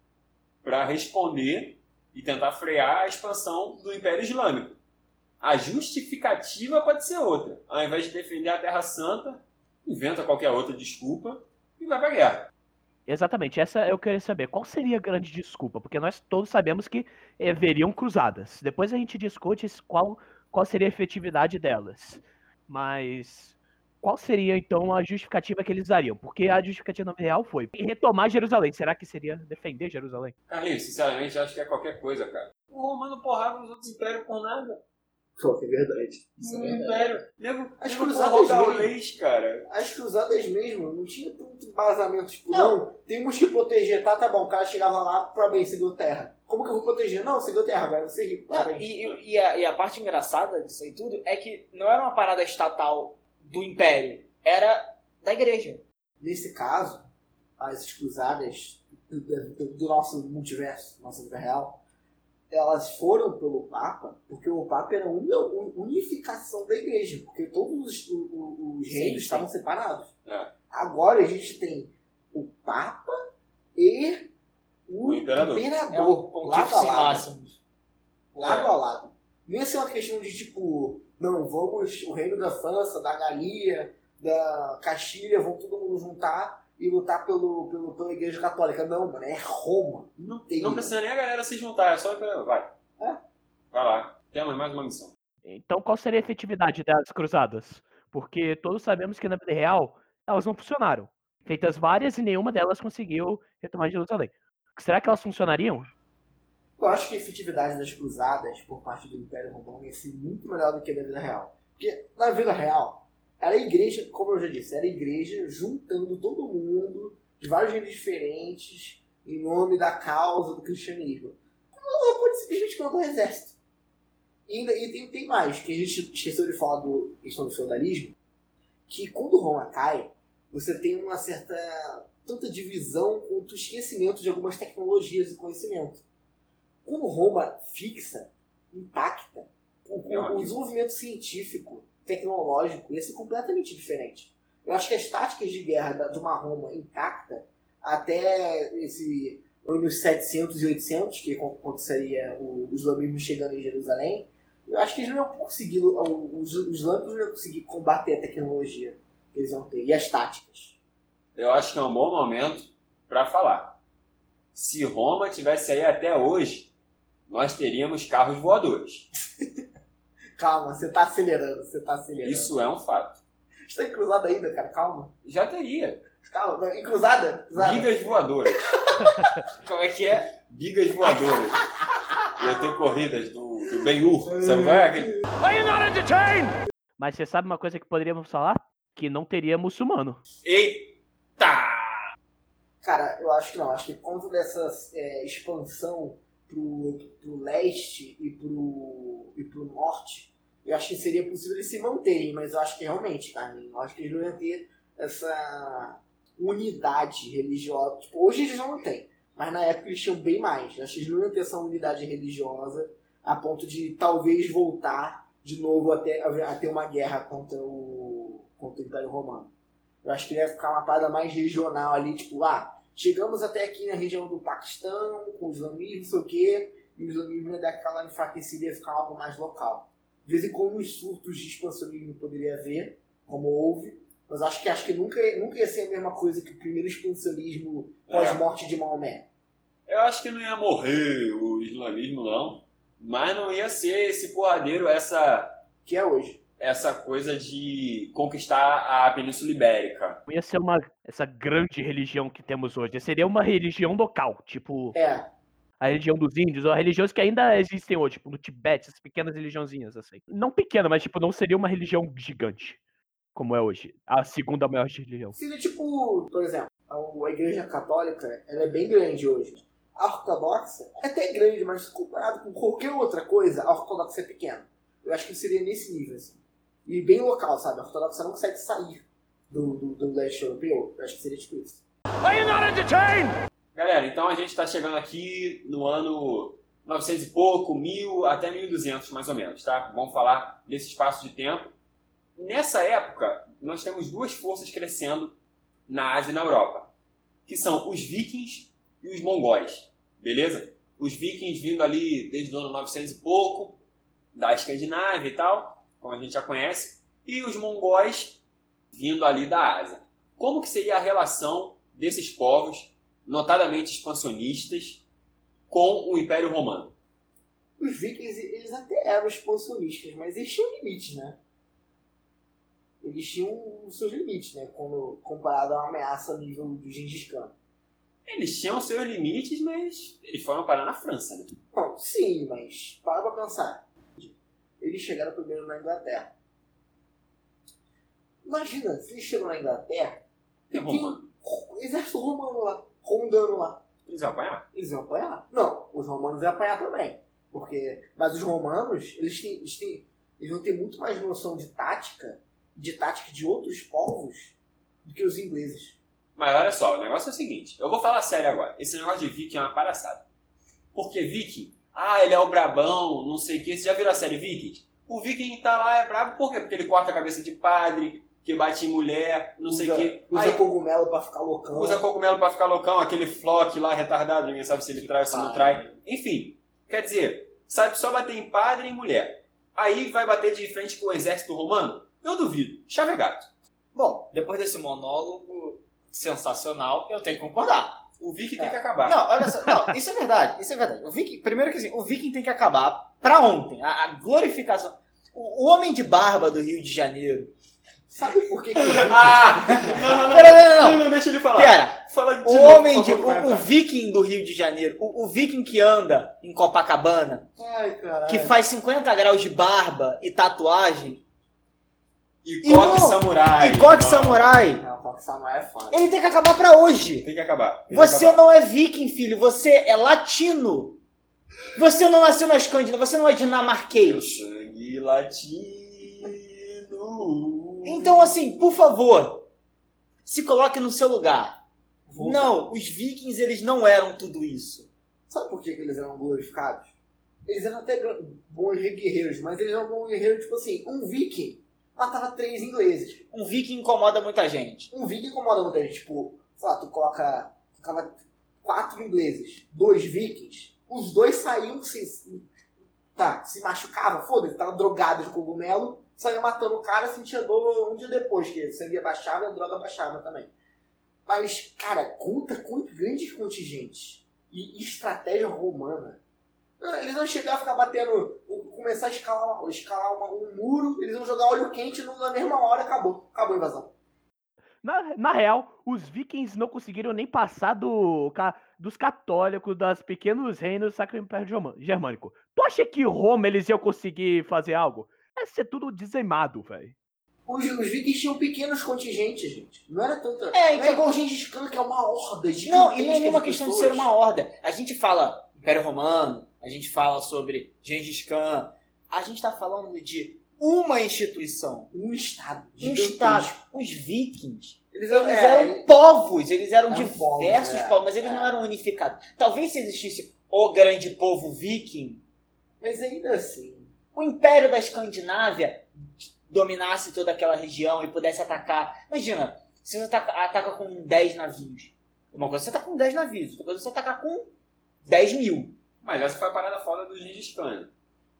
Para responder e tentar frear a expansão do Império Islâmico. A justificativa pode ser outra. Ao invés de defender a Terra Santa, inventa qualquer outra desculpa e vai pra guerra. Exatamente, essa eu queria saber. Qual seria a grande desculpa? Porque nós todos sabemos que eh, haveriam cruzadas. Depois a gente discute qual, qual seria a efetividade delas. Mas qual seria então a justificativa que eles dariam? Porque a justificativa real foi retomar Jerusalém. Será que seria defender Jerusalém? Carlinhos, sinceramente, acho que é qualquer coisa, cara. O romano porrava nos outros impérios por nada. Pô, é verdade. Isso é Um verdade. Nego, As cruzadas mesmo. leis, cara. As cruzadas mesmo não tinha tanto embasamento. Tipo, Não. não. temos que proteger. Tá, tá bom. O cara chegava lá, parabéns, você deu terra. Como que eu vou proteger? Não, você deu terra, agora você rico. Não, e, e- e a, e a parte engraçada disso aí tudo é que não era uma parada estatal do Império, era da igreja. Nesse caso, as cruzadas do, do- do nosso multiverso, nossa vida real, elas foram pelo Papa, porque o Papa era uma un- unificação da igreja, porque todos os, os Sim, reinos sim. estavam separados. É. Agora a gente tem o Papa e o, O imperador. É lado a lado. lado É. a lado. Não ia ser uma questão de tipo, não, vamos, o reino da França, da Galia, da Castilha, vão todo mundo juntar e lutar pelo, pelo, pela igreja católica. Não, mano, é Roma. Não tem. Não precisa nem a galera se juntar, é só. Vai. É. Vai lá. Temos mais uma missão. Então, qual seria a efetividade das cruzadas? Porque todos sabemos que na vida real elas não funcionaram. Feitas várias e nenhuma delas conseguiu retomar Jerusalém. Será que elas funcionariam? Eu acho que a efetividade das cruzadas por parte do Império Romano ia ser muito melhor do que na vida real. Porque na vida real, era a igreja, como eu já disse, era a igreja juntando todo mundo de vários reinos diferentes em nome da causa do cristianismo. Ela pode simplesmente mandar um exército. E, ainda, e tem, tem mais, que a gente esqueceu de falar do questão do feudalismo, que quando Roma cai, você tem uma certa tanta divisão quanto esquecimento de algumas tecnologias e conhecimento. Quando Roma fixa, impacta, o, o- É o desenvolvimento científico, tecnológico ia ser completamente diferente. Eu acho que as táticas de guerra de uma Roma intacta até esse anos 700 e 800, que aconteceria o islamismo chegando em Jerusalém, eu acho que eles não iam conseguir, os os islâmicos não iam conseguir combater a tecnologia que eles vão ter, e as táticas. Eu acho que é um bom momento para falar. Se Roma tivesse aí até hoje, nós teríamos carros voadores. Calma, você tá acelerando, você tá acelerando. Isso é um fato. Está em cruzada ainda, cara, calma. Já teria. Calma, em cruzada? cruzada. Bigas voadoras. Como é que é? Bigas voadoras. Ia ter corridas do, do Ben-Hur. Sabe qual é? Aquele- Mas você sabe uma coisa que poderíamos falar? Que não teria muçulmano. Eita! Cara, eu acho que não. Acho que conta dessa é, expansão pro, pro leste e pro, e pro norte, eu acho que seria possível eles se manterem, mas eu acho que realmente, Carlinhos, eu acho que eles não iam ter essa unidade religiosa. Tipo, hoje eles não têm, mas na época eles tinham bem mais. Eu acho que eles não iam ter essa unidade religiosa a ponto de talvez voltar de novo até a ter uma guerra contra o, contra o Império Romano. Eu acho que ia ficar uma parada mais regional ali, tipo, ah, Chegamos até aqui na região do Paquistão, com o islamismo, não sei o quê, e o islamismo ia dar aquela enfraquecida e ficar algo mais local. De vez em quando, os surtos de expansionismo poderia haver, como houve, mas acho que, acho que nunca, nunca ia ser a mesma coisa que o primeiro expansionismo pós-morte de Maomé. Eu acho que não ia morrer o islamismo, não. Mas não ia ser esse porradeiro, essa, Que é hoje. essa coisa de conquistar a Península Ibérica. Não ia ser uma, essa grande religião que temos hoje. Seria uma religião local, tipo É, a religião dos índios, ou religiões que ainda existem hoje, tipo no Tibete, essas pequenas religiãozinhas, assim. Não pequena, mas tipo, não seria uma religião gigante, como é hoje. A segunda maior religião. Seria tipo, por exemplo, a igreja católica ela é bem grande hoje. A ortodoxa é até grande, mas comparado com qualquer outra coisa, a ortodoxa é pequena. Eu acho que seria nesse nível, assim. E bem local, sabe? A ortodoxa não consegue sair do, do, do leste europeu. Eu acho que seria tipo isso. Galera, então a gente está chegando aqui no ano 900 e pouco, 1000 até 1200 mais ou menos, tá? Vamos falar desse espaço de tempo. Nessa época, nós temos duas forças crescendo na Ásia e na Europa, que são os vikings e os mongóis, beleza? Os vikings vindo ali desde o ano 900 e pouco, da Escandinávia e tal, como a gente já conhece, e os mongóis vindo ali da Ásia. Como que seria a relação desses povos, notadamente expansionistas, com o Império Romano? Os vikings, eles até eram expansionistas, mas eles tinham limites, né? Eles tinham os seus limites, né? Quando comparado a uma ameaça nível do Gengis Khan. Eles tinham seus limites, mas eles foram parar na França, né? Bom, sim, mas para pra pensar. Eles chegaram primeiro na Inglaterra. Imagina, se eles chegam na Inglaterra, É tem romano. um exército romano lá, rondando lá. Eles iam apanhar. Eles iam apanhar? Não, os romanos iam apanhar também. Porque, mas os romanos, eles, têm, eles, têm, eles vão ter muito mais noção de tática, de tática de outros povos, do que os ingleses. Mas olha só, o negócio é o seguinte. Eu vou falar sério agora. Esse negócio de viking é uma palhaçada. Porque viking, ah, ele é o brabão, não sei o que. Você já viu a série Vikings? O viking tá lá, é brabo por quê? Porque ele corta a cabeça de padre, que bate em mulher, não sei o usa, que. Usa Aí cogumelo pra ficar loucão. usa cogumelo pra ficar loucão, aquele flock lá retardado, ninguém sabe se ele trai ou se não trai. Enfim, quer dizer, sabe só bater em padre e em mulher. Aí vai bater de frente com o exército romano? Eu duvido. Chave gato. Bom, depois desse monólogo sensacional, eu tenho que concordar. O viking É. tem que acabar. Não, olha só, não, isso é verdade, isso é verdade. O Viking, primeiro que assim, o Viking tem que acabar pra ontem. A, a glorificação. O, o homem de barba do Rio de Janeiro. Sabe por que que Ah! Não, não, não. Pera, não, não, Não, deixa ele falar. Pera, Fala o homem de. O, o Viking do Rio de Janeiro, o, o Viking que anda em Copacabana, Ai, caralho. que faz 50 graus de barba e tatuagem, E coque samurai. e coque samurai, Não, Rock Samurai é foda. ele tem que acabar pra hoje. Tem que acabar. Tem que Você acabar. não é viking, filho, você é latino. Você não nasceu na Escandinávia, você não é dinamarquês. sangue latino. Então, assim, por favor, se coloque no seu lugar. Não, os vikings, eles não eram tudo isso. Sabe por que, que eles eram glorificados? Eles eram até bons guerreiros, mas eles eram bons guerreiros, tipo assim, um viking matava três ingleses. Um viking incomoda muita gente. Um viking incomoda muita gente, tipo, sei lá, tu coloca, colocava quatro ingleses, dois vikings, os dois saíam, se, tá, se machucava, foda-se, tava drogado de cogumelo, saía matando o cara, sentia dor um dia depois, que sangue baixava e a droga baixava também. Mas, cara, conta com grandes contingentes e estratégia romana. Eles vão chegar a ficar batendo, começar a escalar, escalar uma- um muro, eles vão jogar óleo quente na mesma hora, acabou. Acabou a invasão. Na, na real, os vikings não conseguiram nem passar do, dos católicos, dos pequenos reinos do Sacro Império Germânico. Tu acha que Roma eles iam conseguir fazer algo? É ser tudo dizimado, velho. Os, os vikings tinham pequenos contingentes, gente. Não era tanta. É, não é então- igual o Gengis Khan, que é uma horda de Não, e não é nenhuma questão de ser uma horda. A gente fala Império Romano, a gente fala sobre Gengis Khan. A gente tá falando de uma instituição, Um estado. um estado. Os vikings, Eles eles eram. é, eram povos, eles eram Eram diversos povos, é. povos, mas eles não eram unificados. Talvez se existisse o grande povo viking, mas ainda assim. O Império da Escandinávia dominasse toda aquela região e pudesse atacar. Imagina, se você ataca, ataca com 10 navios. Uma coisa é você tá com 10 navios, outra coisa é você atacar com 10 mil. Mas essa foi a parada foda do Gengis Khan.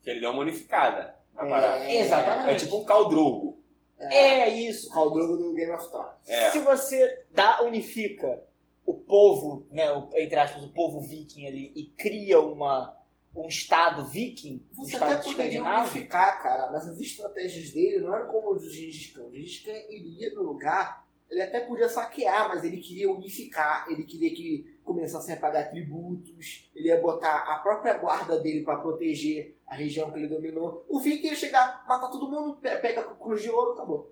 Que ele deu uma unificada na É. parada. Exatamente. É tipo um Caldrogo. É isso. O Caldrogo do Game of Thrones. É. Se você dá, unifica o povo, né, o- entre aspas, o povo viking ali, e cria uma, um estado viking, um Você estado até poderia unificar, cara, mas as estratégias dele não eram como os do Gengis Khan. O Gengis Khan iria no lugar, ele até podia saquear, mas ele queria unificar, ele queria que começassem a pagar tributos, ele ia botar a própria guarda dele para proteger a região que ele dominou. O Viking ia chegar, matar todo mundo, pe- pega a cruz de ouro, acabou.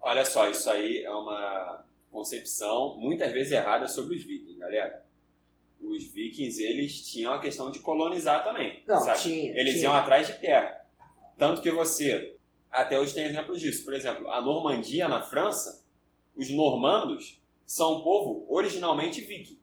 Olha só, isso aí é uma concepção muitas vezes errada sobre os vikings, galera. Os vikings, eles tinham a questão de colonizar também. Não, sabe? tinha. Eles tinha. iam atrás de terra. Tanto que você, até hoje tem exemplos disso. Por exemplo, a Normandia, na França, os normandos são um povo originalmente viking.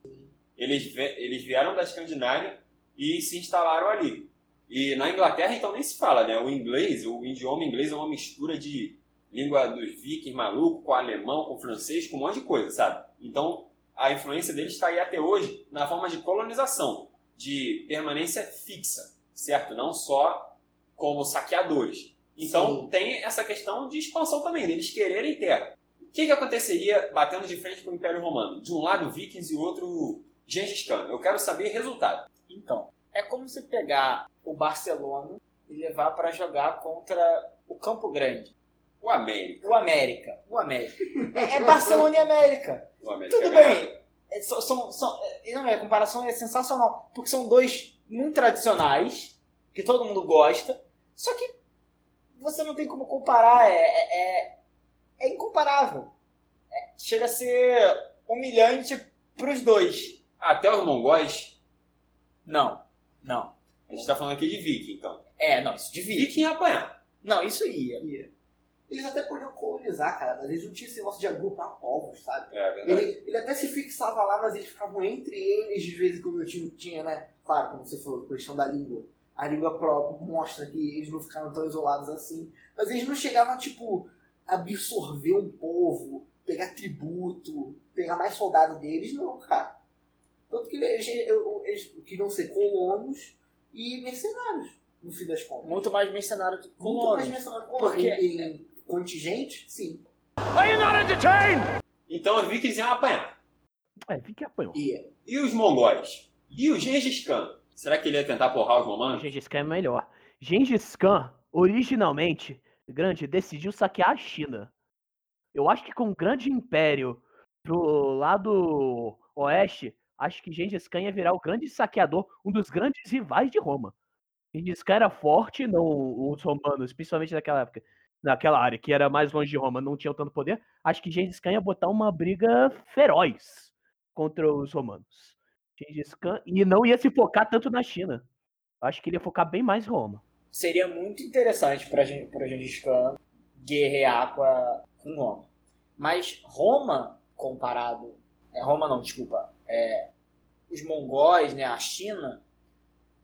Eles, eles vieram da Escandinávia e se instalaram ali. E na Inglaterra, então, nem se fala, né? O inglês, o idioma inglês é uma mistura de língua dos vikings maluco, com alemão, com francês, com um monte de coisa, sabe? Então, a influência deles está aí até hoje na forma de colonização, de permanência fixa, certo? Não só como saqueadores. Então, Sim. tem essa questão de expansão também, deles quererem terra. O que, que aconteceria batendo de frente com o Império Romano? De um lado, vikings e outro, Gengis Khan. Eu quero saber resultado. Então, é como você pegar o Barcelona e levar para jogar contra o Campo Grande. O América. O América. O América. É, é Barcelona e América. O América Tudo ganhava. bem. É, são, são, são- é, não, a comparação é sensacional. Porque são dois muito tradicionais, que todo mundo gosta. Só que você não tem como comparar. É, é, é- é incomparável. É, chega a ser humilhante pros dois. Até os mongóis, Não. Não. a gente tá falando aqui de viking, então. É, não, isso divide. Viking ia apanhar. Não, isso ia. Eles até podiam colonizar, cara, mas eles não tinham esse negócio de agrupar povos, sabe? É verdade. Ele, ele até se fixava lá, mas eles ficavam entre eles, de vez em quando tinha, tinha, né? Claro, como você falou, questão da língua. A língua própria mostra que eles não ficaram tão isolados assim. Mas eles não chegavam a, tipo, absorver um povo, pegar tributo, pegar mais soldado deles, não, cara. Tanto que eles, eles queriam ser colonos e mercenários, no fim das contas. Muito mais mercenário que Muito mais colonos. mercenário que Porque- Em, em contingente, sim. Então os vikings iam apanhar. É, Viking apanhou. Ia. E os mongóis? E o Gengis Khan? Será que ele ia tentar porrar os O romanos? Gengis Khan é melhor. Gengis Khan, originalmente, grande, decidiu saquear a China. Eu acho que com um grande império pro lado oeste, acho que Gengis Khan ia virar o grande saqueador, um dos grandes rivais de Roma. Gengis Khan era forte, não os romanos, principalmente naquela época, naquela área que era mais longe de Roma, não tinham tanto poder. Acho que Gengis Khan ia botar uma briga feroz contra os romanos. Gengis Khan e não ia se focar tanto na China. Acho que ele ia focar bem mais em Roma. Seria muito interessante para para Gengis Khan guerrear com, a, com Roma. Mas Roma, comparado. É, Roma não, desculpa. É, os mongóis, né, a China,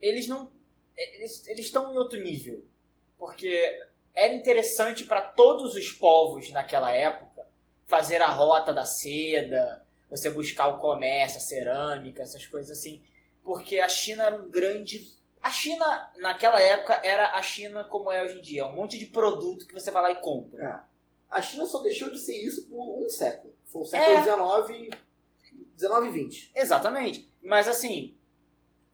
eles não. Eles eles estão em outro nível. Porque era interessante para todos os povos naquela época fazer a rota da seda, você buscar o comércio, a cerâmica, essas coisas assim. Porque a China era um grande a China, naquela época, era a China como é hoje em dia. Um monte de produto que você vai lá e compra. A China só deixou de ser isso por um século. Foi o século XIX, XIX e XX. Exatamente. Mas assim,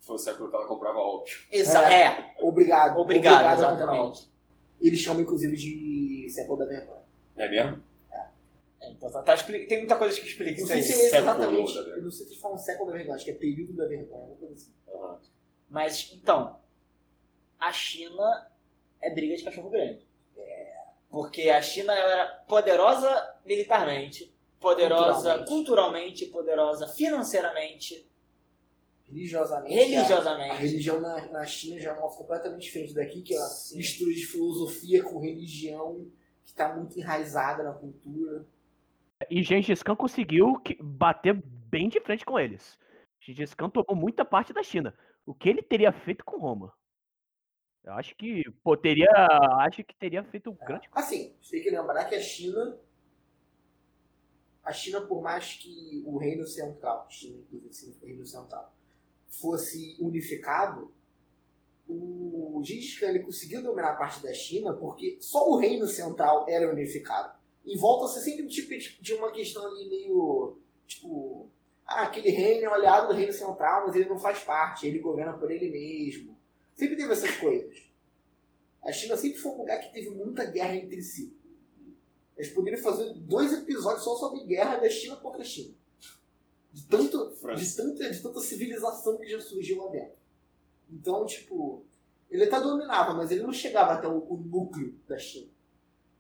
Foi o século que ela comprava ópio. exa É. é. Obrigado. Obrigado, a exatamente. Eles chamam, inclusive, de século da vergonha. É mesmo? É, Então, tá, tá expli- tem muita coisa que explica Não isso aí. se é exatamente. Eu não sei se eles falam século da vergonha, acho que é período da vergonha. uma coisa assim. Aham. Mas, então, a China é briga de cachorro grande. Porque a China era poderosa militarmente, poderosa Culturalmente. culturalmente, poderosa financeiramente, Religiosamente. A, a religiosamente. religião na, na China já é uma completamente diferente daqui, que é uma Sim. mistura de filosofia com religião, que está muito enraizada na cultura. E Gengis Khan conseguiu que- bater bem de frente com eles. Gengis Khan tomou muita parte da China. O que ele teria feito com Roma? Eu acho que pô, teria, acho que teria feito um grande. Assim, você tem que lembrar que a China. a China, por mais que o reino central, China inclusive significa reino central, fosse unificado, o Gengis Khan ele conseguiu dominar parte da China porque só o reino central era unificado. E volta ser sempre tipo de uma questão ali meio, tipo, ah, aquele reino é um aliado do reino central, mas ele não faz parte, ele governa por ele mesmo. Sempre teve essas coisas. A China sempre foi um lugar que teve muita guerra entre si. Eles poderiam fazer dois episódios só sobre guerra da China contra a China. De, tanto, de, tanta, de tanta civilização que já surgiu lá dentro. Então, tipo, ele até dominava, mas ele não chegava até o, o núcleo da China.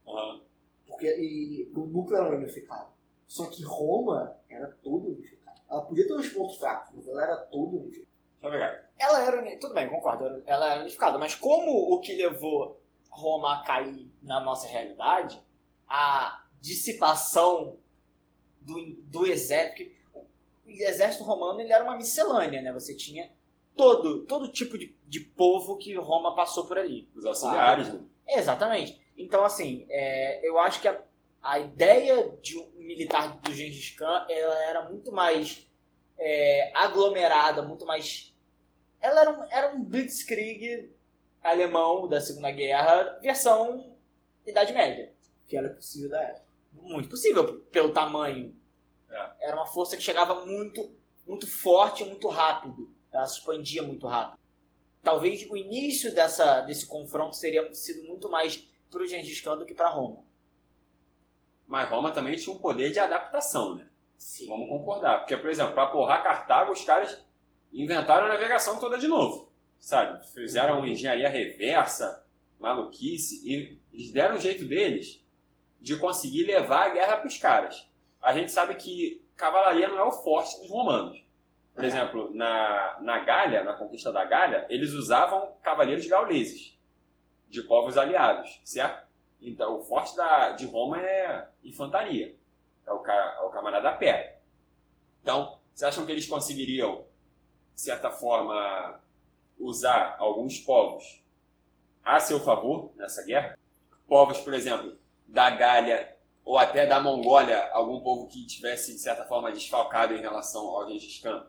Uhum. Porque e, o núcleo era unificado. Só que Roma era todo unificado. Ela podia ter uns pontos fracos, mas ela era todo unificada. Ela era. Tudo bem, concordo. Ela era unificada. Mas como o que levou Roma a cair na nossa realidade, a dissipação do, do exército. O exército romano ele era uma miscelânea, né? Você tinha todo, todo tipo de, de povo que Roma passou por ali. Os auxiliares, né? Exatamente. Então, assim, é, eu acho que a, a ideia de um militar do Gengis Khan ela era muito mais é, aglomerada, muito mais. Ela era um, era um blitzkrieg alemão da Segunda Guerra, versão Idade Média. Que era possível da época. Muito possível, pelo tamanho. É. Era uma força que chegava muito, muito forte, muito rápido. Ela se expandia muito rápido. Talvez o início dessa, desse confronto seria sido muito mais para o Gengis Khan do que para Roma. Mas Roma também tinha um poder de adaptação, né? Sim. Vamos concordar. Porque, por exemplo, para porrar Cartago, os caras inventaram a navegação toda de novo. Sabe? Fizeram engenharia reversa, maluquice, e eles deram o jeito deles de conseguir levar a guerra para os caras. A gente sabe que cavalaria não é o forte dos romanos. Por exemplo, na, na Gália, na conquista da Gália, eles usavam cavaleiros gauleses, de povos aliados, certo? Então, o forte da, de Roma é infantaria, é o, é o camarada a pé. Então, vocês acham que eles conseguiriam, de certa forma, usar alguns povos a seu favor nessa guerra? Povos, por exemplo, da Gália ou até da Mongólia, algum povo que tivesse, de certa forma, desfalcado em relação ao Gengis Khan,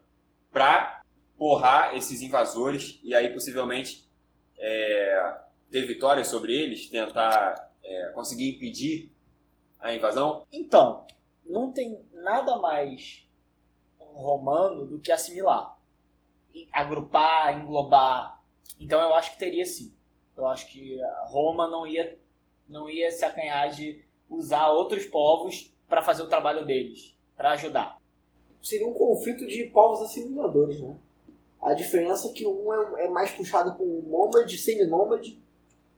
para porrar esses invasores e aí possivelmente é, ter vitória sobre eles, tentar é, conseguir impedir a invasão? Então, não tem nada mais romano do que assimilar, agrupar, englobar. Então eu acho que teria sim. Eu acho que Roma não ia não ia se acanhar de usar outros povos para fazer o trabalho deles, para ajudar. Seria um conflito de povos assimiladores, né? A diferença é que um é, é mais puxado por um nômade, semi-nômade,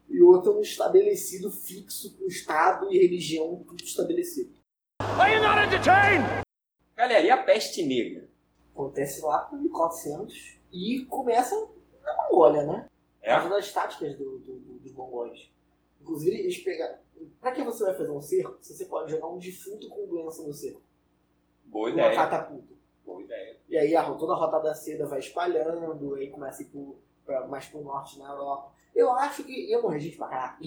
e o outro é um estabelecido fixo com Estado e religião tudo estabelecido. Are you not entertained? Galera, e a peste negra? Acontece lá em 1400 e começa na Mongólia, né? É? Uma das táticas do, do, do, dos mongóis. Inclusive, eles pegaram. Pra que você vai fazer um cerco se você pode jogar um defunto com doença no cerco? Boa Uma ideia. catapulta. Boa ideia. E aí a, toda a rota da seda vai espalhando, aí começa a ir pro, pra, mais pro norte na Europa. Eu acho que. Eu morri gente pra caraca.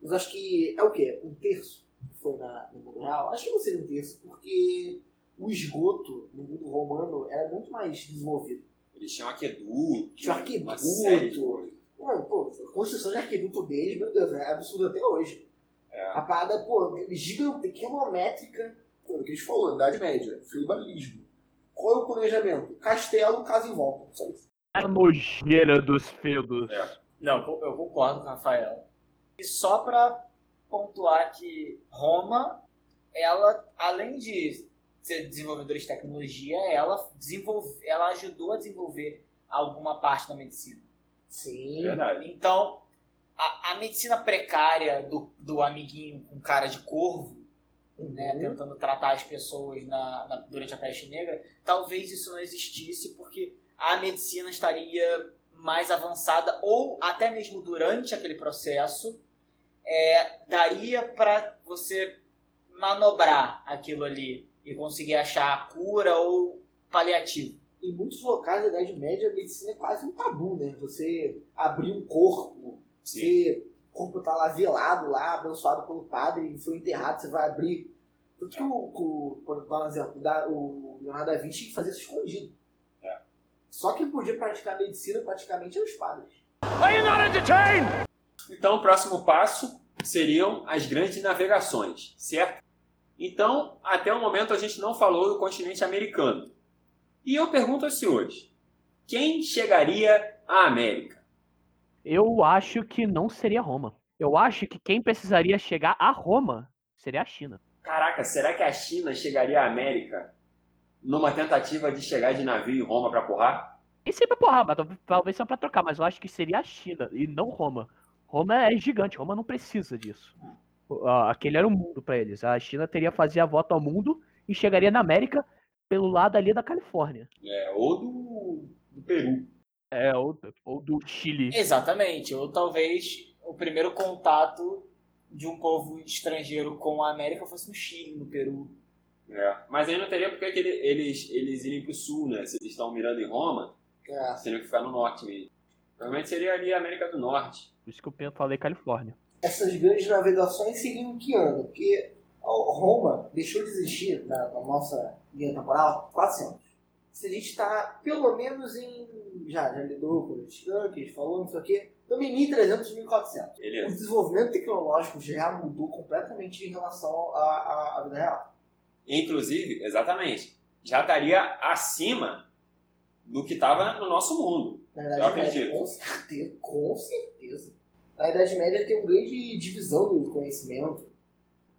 Mas acho que é o quê? Um terço que foi na, no mundo real? Acho que não seria um terço, porque o esgoto no mundo romano era muito mais desenvolvido. Eles tinham aqueduto. Tinha uma coisas. Mano, pô, a construção de arquiduto deles, meu Deus, é absurdo até hoje. É. A parada, pô, gigante, quilométrica. Pô, o que a gente falou, Idade Média, feudalismo. Qual é o planejamento? Castelo, casa em volta. Só isso. A nojeira dos feudos. É. Não, eu concordo com o Rafael. E só para pontuar que Roma, ela, além de ser desenvolvedora de tecnologia, ela, desenvolve, ela ajudou a desenvolver alguma parte da medicina. Sim. Verdade. Então, a, a medicina precária do, do amiguinho com cara de corvo, né, tentando tratar as pessoas na, na- durante a peste negra, talvez isso não existisse porque a medicina estaria mais avançada ou até mesmo durante aquele processo é, daria para você manobrar aquilo ali e conseguir achar a cura ou paliativo. Em muitos locais da Idade Média, a medicina é quase um tabu, né? Você abrir um corpo. Você, o corpo tá lá velado, lá, abençoado pelo padre, e foi enterrado, você vai abrir, Tanto que o, o, dar um exemplo, da- o Leonardo da Vinci fazia isso escondido. É. Só quem podia praticar medicina praticamente eram os padres. Então, o próximo passo seriam as grandes navegações, certo? Então, até o momento a gente não falou do continente americano. E eu pergunto aos senhores: quem chegaria à América? Eu acho que não seria Roma. Eu acho que quem precisaria chegar a Roma seria a China. Caraca, será que a China chegaria à América numa tentativa de chegar de navio em Roma para porrar? E sempre porra, mas tal- talvez só pra trocar, mas eu acho que seria a China e não Roma. Roma é gigante, Roma não precisa disso. Aquele era o mundo pra eles. A China teria fazer a volta ao mundo e chegaria na América pelo lado ali da Califórnia. É, ou do, do Peru. É, ou, ou do Chile. Exatamente. Ou talvez o primeiro contato de um povo estrangeiro com a América fosse no Chile, no Peru. É. Mas aí não teria porque que ele- eles, eles irem pro sul, né? Se eles estão mirando em Roma, É, teriam que ficar no norte mesmo. Provavelmente seria ali a América do Norte. Por isso que eu falei Califórnia. essas grandes navegações seriam em que ano? Porque Roma deixou de existir na, na nossa linha temporal 400. Se a gente está pelo menos em. Já, já lidou com os tanques, falou, não sei o quê. Em 1300, 1400. O Beleza. desenvolvimento tecnológico já mudou completamente em relação à, à, à vida real. Inclusive, exatamente, já estaria acima do que estava no nosso mundo. Na Eu Idade Média, acredito. com certeza, com certeza. Na Idade Média tem uma grande divisão do conhecimento.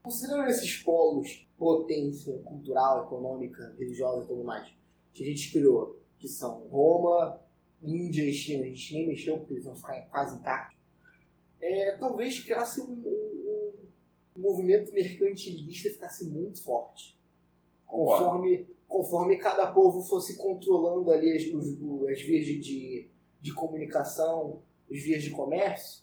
Considerando esses polos, potência cultural, econômica, religiosa e tudo mais, que a gente criou, que são Roma, Índia e China, a gente nem mexeu porque eles vão ficar quase intactos, é, talvez criasse um, um- um movimento mercantilista que ficasse muito forte. Conforme, conforme cada povo fosse controlando ali as, os- as vias de, de, de comunicação, as vias de comércio,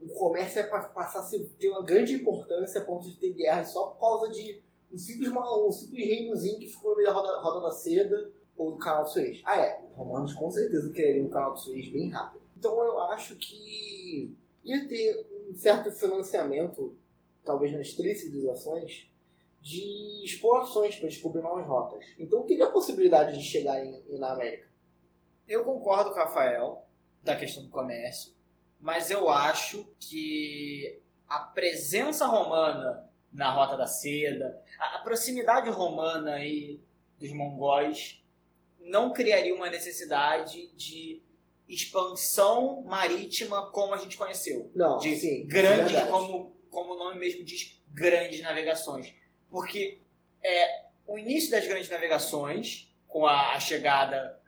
o comércio para passar a ter uma grande importância a ponto de ter guerra só por causa de um simples, um simples reinozinho que ficou no meio da roda, roda da seda ou do canal do Suez. Ah, é. Os romanos com certeza quereriam o canal do Suez bem rápido. Então eu acho que ia ter um certo financiamento, talvez nas três civilizações, de explorações para descobrir novas rotas. Então teria a possibilidade de chegar em, em- na América. Eu concordo com o Rafael da questão do comércio, mas eu acho que a presença romana na Rota da Seda, a, a proximidade romana aí dos mongóis não criaria uma necessidade de expansão marítima como a gente conheceu. Não, de sim, grandes, verdade. como, como o nome mesmo diz, grandes navegações. Porque é, o início das grandes navegações, com a, a chegada,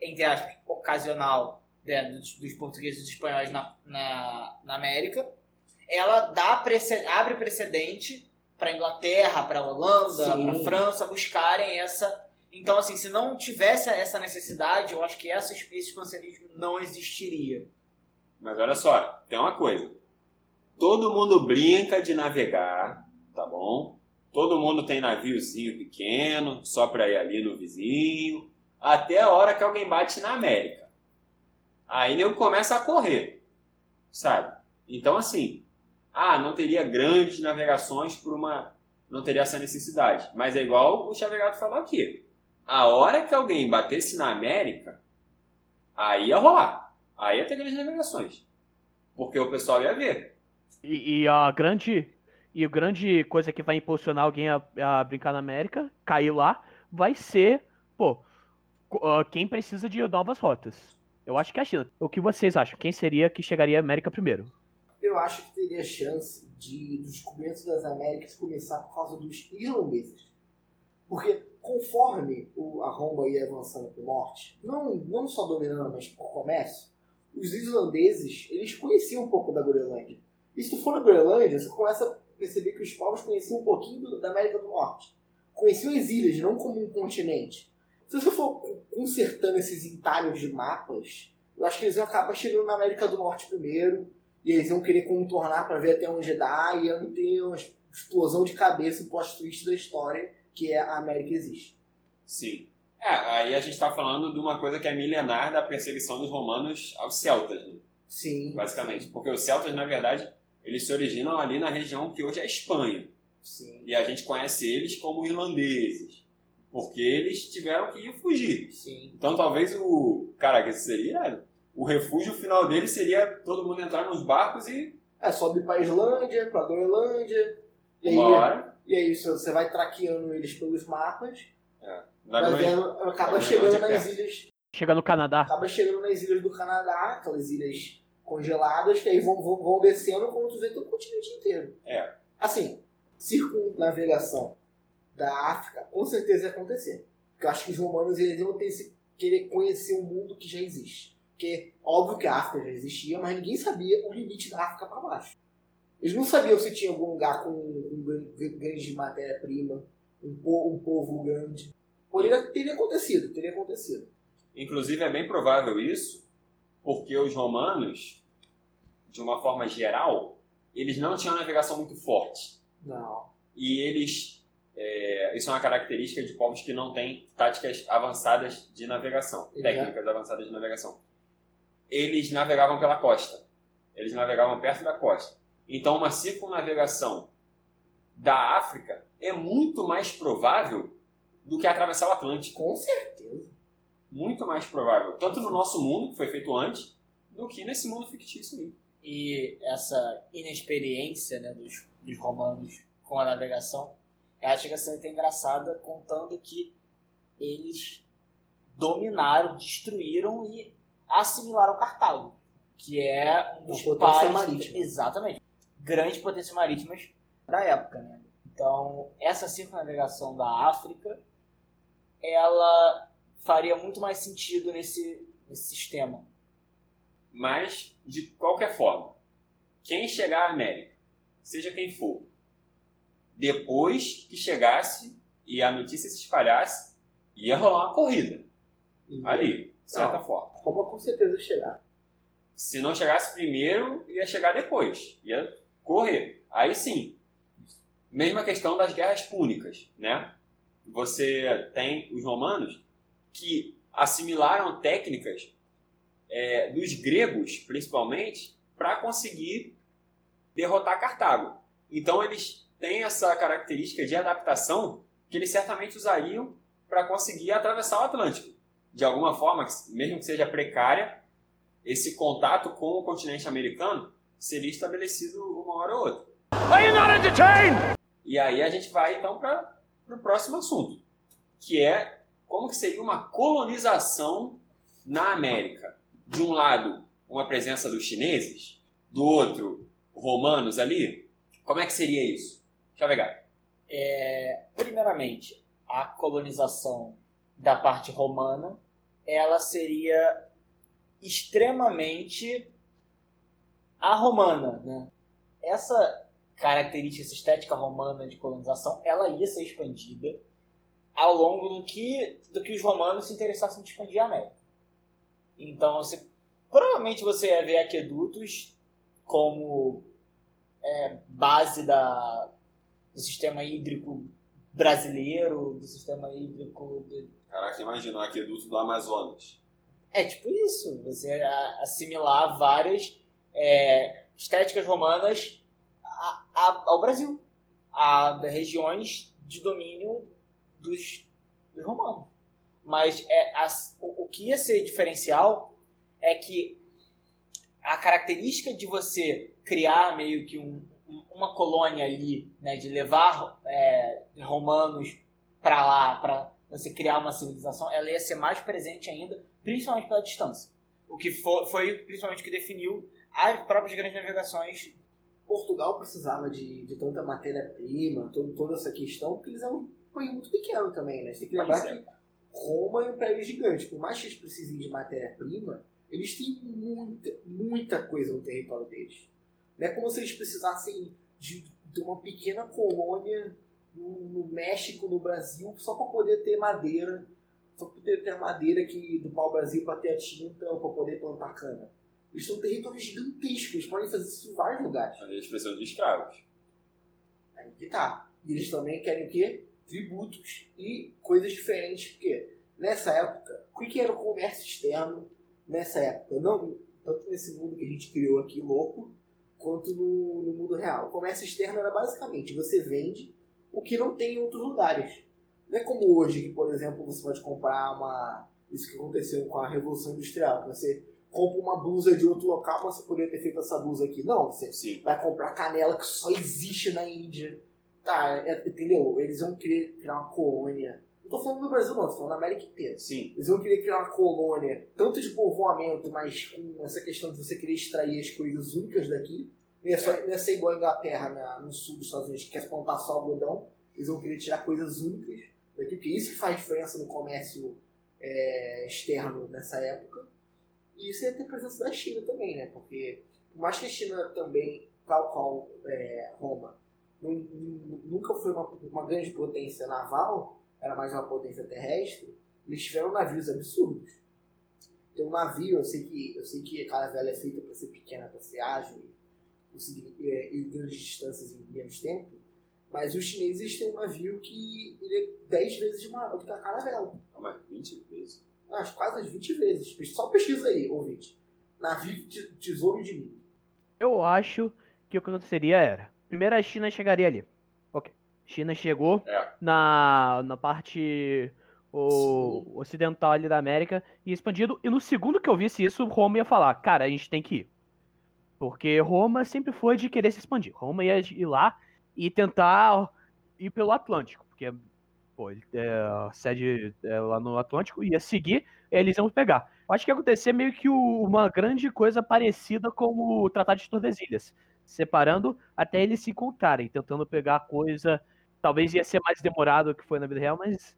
entre aspas, ocasional né, dos, dos portugueses e dos espanhóis na, na, na América, ela dá prece- abre precedente para Inglaterra, para Holanda, Sim. para França buscarem essa. Então, assim, se não tivesse essa necessidade, eu acho que essa, esse expansionismo não existiria. Mas olha só, tem uma coisa. Todo mundo brinca de navegar, tá bom? Todo mundo tem naviozinho pequeno, só pra ir ali no vizinho, até a hora que alguém bate na América. Aí nego começa a correr, sabe? Então assim, ah, não teria grandes navegações por uma, não teria essa necessidade. Mas é igual o Chavegato falou aqui. A hora que alguém batesse na América, aí ia rolar. Aí ia ter grandes navegações. Porque o pessoal ia ver. E, e a grande e a grande coisa que vai impulsionar alguém a, a brincar na América, cair lá, vai ser, pô, ah, quem precisa de novas rotas. Eu acho que é a China. O que vocês acham? Quem seria que chegaria à América primeiro? Eu acho que teria chance de do descobrimento das Américas começar por causa dos irlandeses. Porque conforme o, a Roma ia avançando para o norte, não, não só dominando, mas por comércio, os islandeses eles conheciam um pouco da Groenlândia. E se tu for na Groenlândia, você começa a perceber que os povos conheciam um pouquinho da América do Norte. Conheciam as ilhas, não como um continente. Se você for consertando esses entalhos de mapas, eu acho que eles iam acabar chegando na América do Norte primeiro, e eles iam querer contornar para ver até onde dá, e iam ter uma explosão de cabeça, o plot-twist da história, que é a América existe. Sim. É, aí a gente está falando de uma coisa que é milenar da perseguição dos romanos aos celtas, né? Sim. basicamente. Porque os celtas, na verdade, eles se originam ali na região que hoje é a Espanha. Sim. E a gente conhece eles como irlandeses, porque eles tiveram que fugir. Sim. Então talvez o. Cara, que seria. O refúgio final dele seria todo mundo entrar nos barcos e. É, sobe pra Islândia, pra Groenlândia. E aí. E aí você- você vai traqueando eles pelos mapas, Na vai vendo, acaba na chegando é nas perto. ilhas. Chega no Canadá. Acaba chegando nas ilhas do Canadá, aquelas ilhas congeladas, que aí vão, vão, vão descendo quando tu vê todo o continente inteiro. É. Assim, circunnavegação da África, com certeza ia acontecer. Porque eu acho que os romanos eles iam ter esse, querer conhecer o mundo que já existe. Porque, óbvio que a África já existia, mas ninguém sabia o limite da África para baixo. Eles não sabiam se tinha algum lugar com um grande matéria-prima, um, po- um povo grande. Poderia, teria acontecido, teria acontecido. Inclusive é bem provável isso, porque os romanos, de uma forma geral, eles não tinham navegação muito forte. Não. E eles. é, isso é uma característica de povos que não têm táticas avançadas de navegação, Exato. técnicas avançadas de navegação. Eles navegavam pela costa. Eles navegavam perto da costa. Então, uma circunnavegação da África é muito mais provável do que atravessar o Atlântico. Com certeza. Muito mais provável. Tanto no nosso mundo, que foi feito antes, do que nesse mundo fictício aí. E essa inexperiência né, dos, dos romanos com a navegação, ela chega a ser até engraçada, contando que eles dominaram, destruíram e assimilaram Cartago, que é um dos pais, exatamente, grandes potências marítimas da época, né? Então, essa circunnavegação da África, ela faria muito mais sentido nesse, nesse sistema. Mas, de qualquer forma, quem chegar à América, seja quem for, depois que chegasse e a notícia se espalhasse, ia rolar uma corrida ali, de certa Não. forma. Como com certeza chegar. Se não chegasse primeiro, ia chegar depois, ia correr. Aí sim. Mesma questão das guerras púnicas, né? Você tem os romanos que assimilaram técnicas é, dos gregos, principalmente, para conseguir derrotar Cartago. Então eles têm essa característica de adaptação que eles certamente usariam para conseguir atravessar o Atlântico. De alguma forma, mesmo que seja precária, esse contato com o continente americano seria estabelecido uma hora ou outra. E aí a gente vai então para o próximo assunto, que é como que seria uma colonização na América. De um lado, uma presença dos chineses, do outro, romanos ali. Como é que seria isso? Pegar. É, primeiramente, a colonização da parte romana, ela seria extremamente a romana, né? Essa característica, estética romana de colonização, ela ia ser expandida ao longo do que, do que os romanos se interessassem em expandir a América. Então, você, provavelmente você ia ver aquedutos como é, base da, do sistema hídrico brasileiro, do sistema hídrico. de- Caraca, imagina o aqueduto do Amazonas. É tipo isso, você assimilar várias é, estéticas romanas ao Brasil, a regiões de domínio dos, dos romanos. Mas é, o, o que ia ser diferencial é que a característica de você criar meio que um- um- uma colônia ali, né, de levar é, romanos para lá, para você criar uma civilização, ela ia ser mais presente ainda, principalmente pela distância. O que fo- foi, principalmente o que definiu as próprias grandes navegações. Portugal precisava de, de tanta matéria-prima, toda essa questão, porque eles eram um país muito pequeno também, né? Você tem que lembrar é. que Roma é um império gigante. Por mais que eles precisem de matéria-prima, eles têm muita, muita coisa no território deles. Não é como se eles precisassem de, de uma pequena colônia no, no México, no Brasil, só para poder ter madeira, só para poder ter madeira que, do pau-brasil para ter a tinta ou para poder plantar cana. Eles são territórios gigantescos, eles podem fazer isso em vários lugares. Mas eles precisam de escravos. Aí que tá. E eles também querem o quê? Tributos e coisas diferentes. Porque nessa época, o que era o comércio externo nessa época? Não, tanto nesse mundo que a gente criou aqui, louco, quanto no, no mundo real. O comércio externo era basicamente você vende o que não tem em outros lugares. Não é como hoje, que, por exemplo, você pode comprar uma. Isso que aconteceu com a Revolução Industrial, que você compra uma blusa de outro local, mas você poderia ter feito essa blusa aqui. Não, você Sim. vai comprar canela que só existe na Índia. Tá, é- entendeu? Eles vão querer criar uma colônia. Não tô falando do Brasil, não, tô falando da América inteira. Sim. Eles vão querer criar uma colônia, tanto de povoamento, mas com essa questão de você querer extrair as coisas únicas daqui. Não ia, só, não ia ser igual a Inglaterra na- no sul dos Estados Unidos, que quer plantar só algodão. Eles vão querer tirar coisas únicas daqui, porque isso que faz diferença no comércio é, externo nessa época. E isso ia ter presença da China também, né? Porque, por mais que a China também, tal qual é, Roma, nu- nu- nunca foi uma, uma grande potência naval, era mais uma potência terrestre, eles tiveram navios absurdos. Tem um navio, eu sei que, eu sei que a caravela é feita para ser pequena, para ser ágil conseguir é, grandes distâncias em menos tempo, mas os chineses têm um navio que ele é 10 vezes maior do que a caravela. Mas 20 vezes. Acho quase as 20 vezes. Só pesquisa aí, ouvinte. Navio te- tesouro de mim. Eu acho que o que aconteceria era. Primeiro a China chegaria ali. Ok. China chegou É. na, na parte o, ocidental ali da América e expandido. E no segundo que eu visse isso, Roma ia falar, cara, a gente tem que ir. Porque Roma sempre foi de querer se expandir. Roma ia ir lá e tentar ir pelo Atlântico. Porque, pô, ele, é, a sede é lá no Atlântico ia seguir, eles iam pegar. Acho que ia acontecer meio que o- uma grande coisa parecida com o Tratado de Tordesilhas. Separando até eles se encontrarem, tentando pegar a coisa. Talvez ia ser mais demorado do que foi na vida real, mas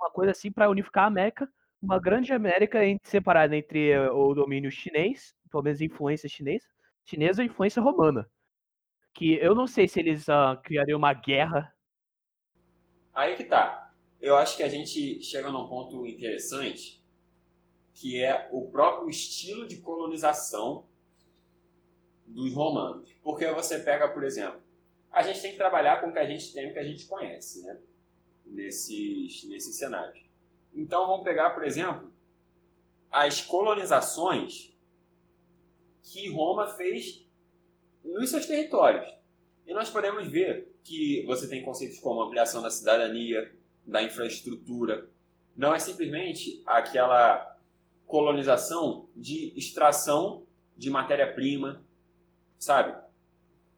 uma coisa assim para unificar a América, uma grande América separada entre eh, o domínio chinês, pelo menos influência chinesa, chinesa e influência romana. Que eu não sei se eles ah, criariam uma guerra. Aí que tá. Eu acho que a gente chega num ponto interessante, que é o próprio estilo de colonização dos romanos. Porque você pega, por exemplo, a gente tem que trabalhar com o que a gente tem, o que a gente conhece, né? Nesses, nesses cenários. Então vamos pegar, por exemplo, as colonizações que Roma fez nos seus territórios. E nós podemos ver que você tem conceitos como ampliação da cidadania, da infraestrutura. Não é simplesmente aquela colonização de extração de matéria-prima, sabe?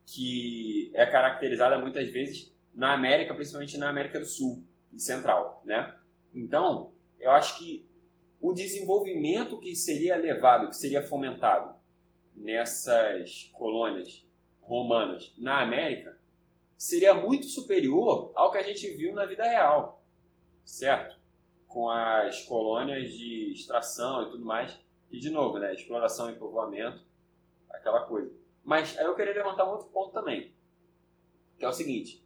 Que é caracterizada muitas vezes na América, principalmente na América do Sul e Central, né? Então, eu acho que o desenvolvimento que seria levado, que seria fomentado nessas colônias romanas na América seria muito superior ao que a gente viu na vida real, certo? Com as colônias de extração e tudo mais, e de novo, né, exploração e povoamento, aquela coisa. Mas aí eu queria levantar um outro ponto também, que é o seguinte: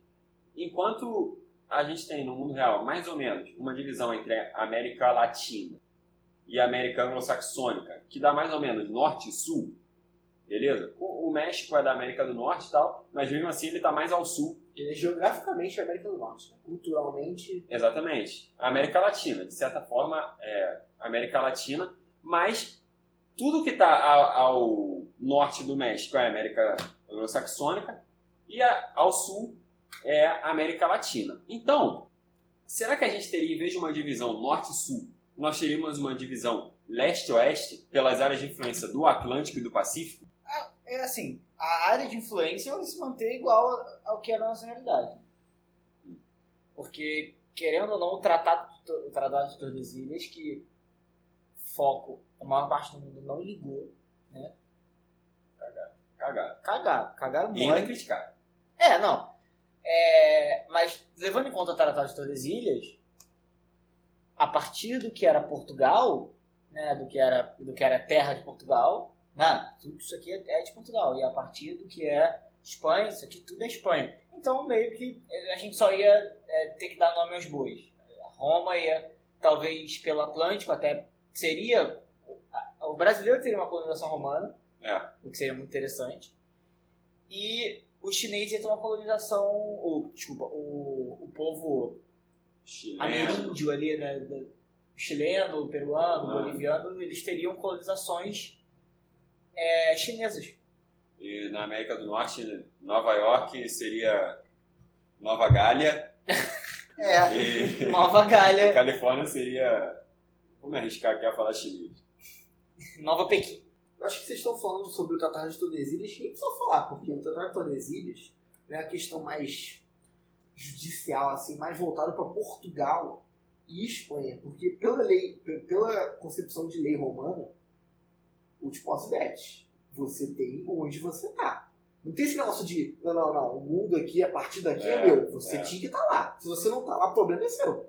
enquanto a gente tem no mundo real mais ou menos uma divisão entre a América Latina e a América Anglo-Saxônica, que dá mais ou menos norte e sul, beleza? O, o México é da América do Norte e tal, mas mesmo assim ele está mais ao sul. Ele é geograficamente a América do Norte. Né? Culturalmente, Exatamente. A América Latina, de certa forma, é América Latina, mas tudo que está ao norte do México é a América Anglo-Saxônica e a- ao sul é a América Latina. Então, será que a gente teria, em vez de uma divisão norte-sul, nós teríamos uma divisão leste-oeste pelas áreas de influência do Atlântico e do Pacífico? É assim, a área de influência vai se manter igual ao que é a nossa realidade. Porque, querendo ou não, o Tratado, o Tratado de Tordesilhas, que foco, a maior parte do mundo não ligou, Cagado. cagaram, cagaram E ainda muito. criticar. É, não. É, mas, levando em conta o Tratado de Tordesilhas, a partir do que era Portugal, né, do, que era, do que era terra de Portugal, né, tudo isso aqui é é de Portugal. E a partir do que é Espanha, isso aqui tudo é Espanha. Então, meio que a gente só ia é, ter que dar nome aos bois. Roma ia, talvez pelo Atlântico, até seria. O brasileiro teria uma colonização romana, É. o que seria muito interessante. E os chineses iam ter uma colonização. O, desculpa, o, o povo Chileno. ameríndio ali, né? chileno, peruano, Ah. boliviano, eles teriam colonizações é, chinesas. E na América do Norte, Nova York seria Nova Gália. É, E Nova Galha, Califórnia seria. Vou me arriscar aqui a falar chinês. Nova Pequim. eu acho que vocês estão falando sobre o Tratado de Tordesilhas, nem precisa falar, porque o Tratado de Tordesilhas é a questão mais judicial, assim, mais voltada para Portugal e Espanha, porque pela lei, pe- pela concepção de lei romana, o tipo possibilidades. Você tem onde você tá. Não tem esse negócio de, não, não, não, o mundo aqui, a partir daqui é, É, meu. Você é. tinha que estar lá. Se você não tá lá, o problema é seu.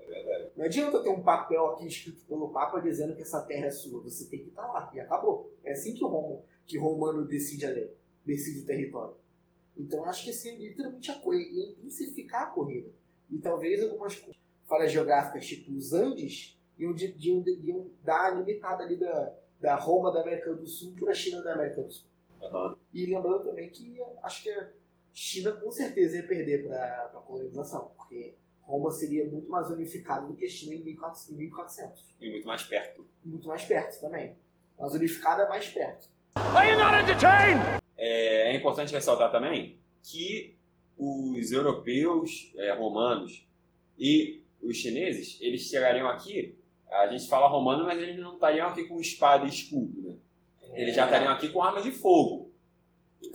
Não adianta ter um papel aqui escrito pelo Papa dizendo que essa terra é sua. Você tem que estar lá. E acabou. É assim que o Romo, que o romano decide a lei, decide o território. Então acho que esse é literalmente a corrida, intensificar a corrida. E talvez algumas falhas geográficas, tipo os Andes, iam, de- iam, iam dar a limitada ali da, da Roma da América do Sul para a China da América do Sul. Aham. E lembrando também que acho que a China com certeza ia perder para a colonização, porque Roma seria muito mais unificada do que a China em 1400, em 1400. E muito mais perto. Muito mais perto também. Mas unificada é mais perto. É, é importante ressaltar também que os europeus, é, romanos e os chineses, eles chegariam aqui, a gente fala romano, mas eles não estariam aqui com espada e escudo, né? Eles já estariam aqui com armas de fogo,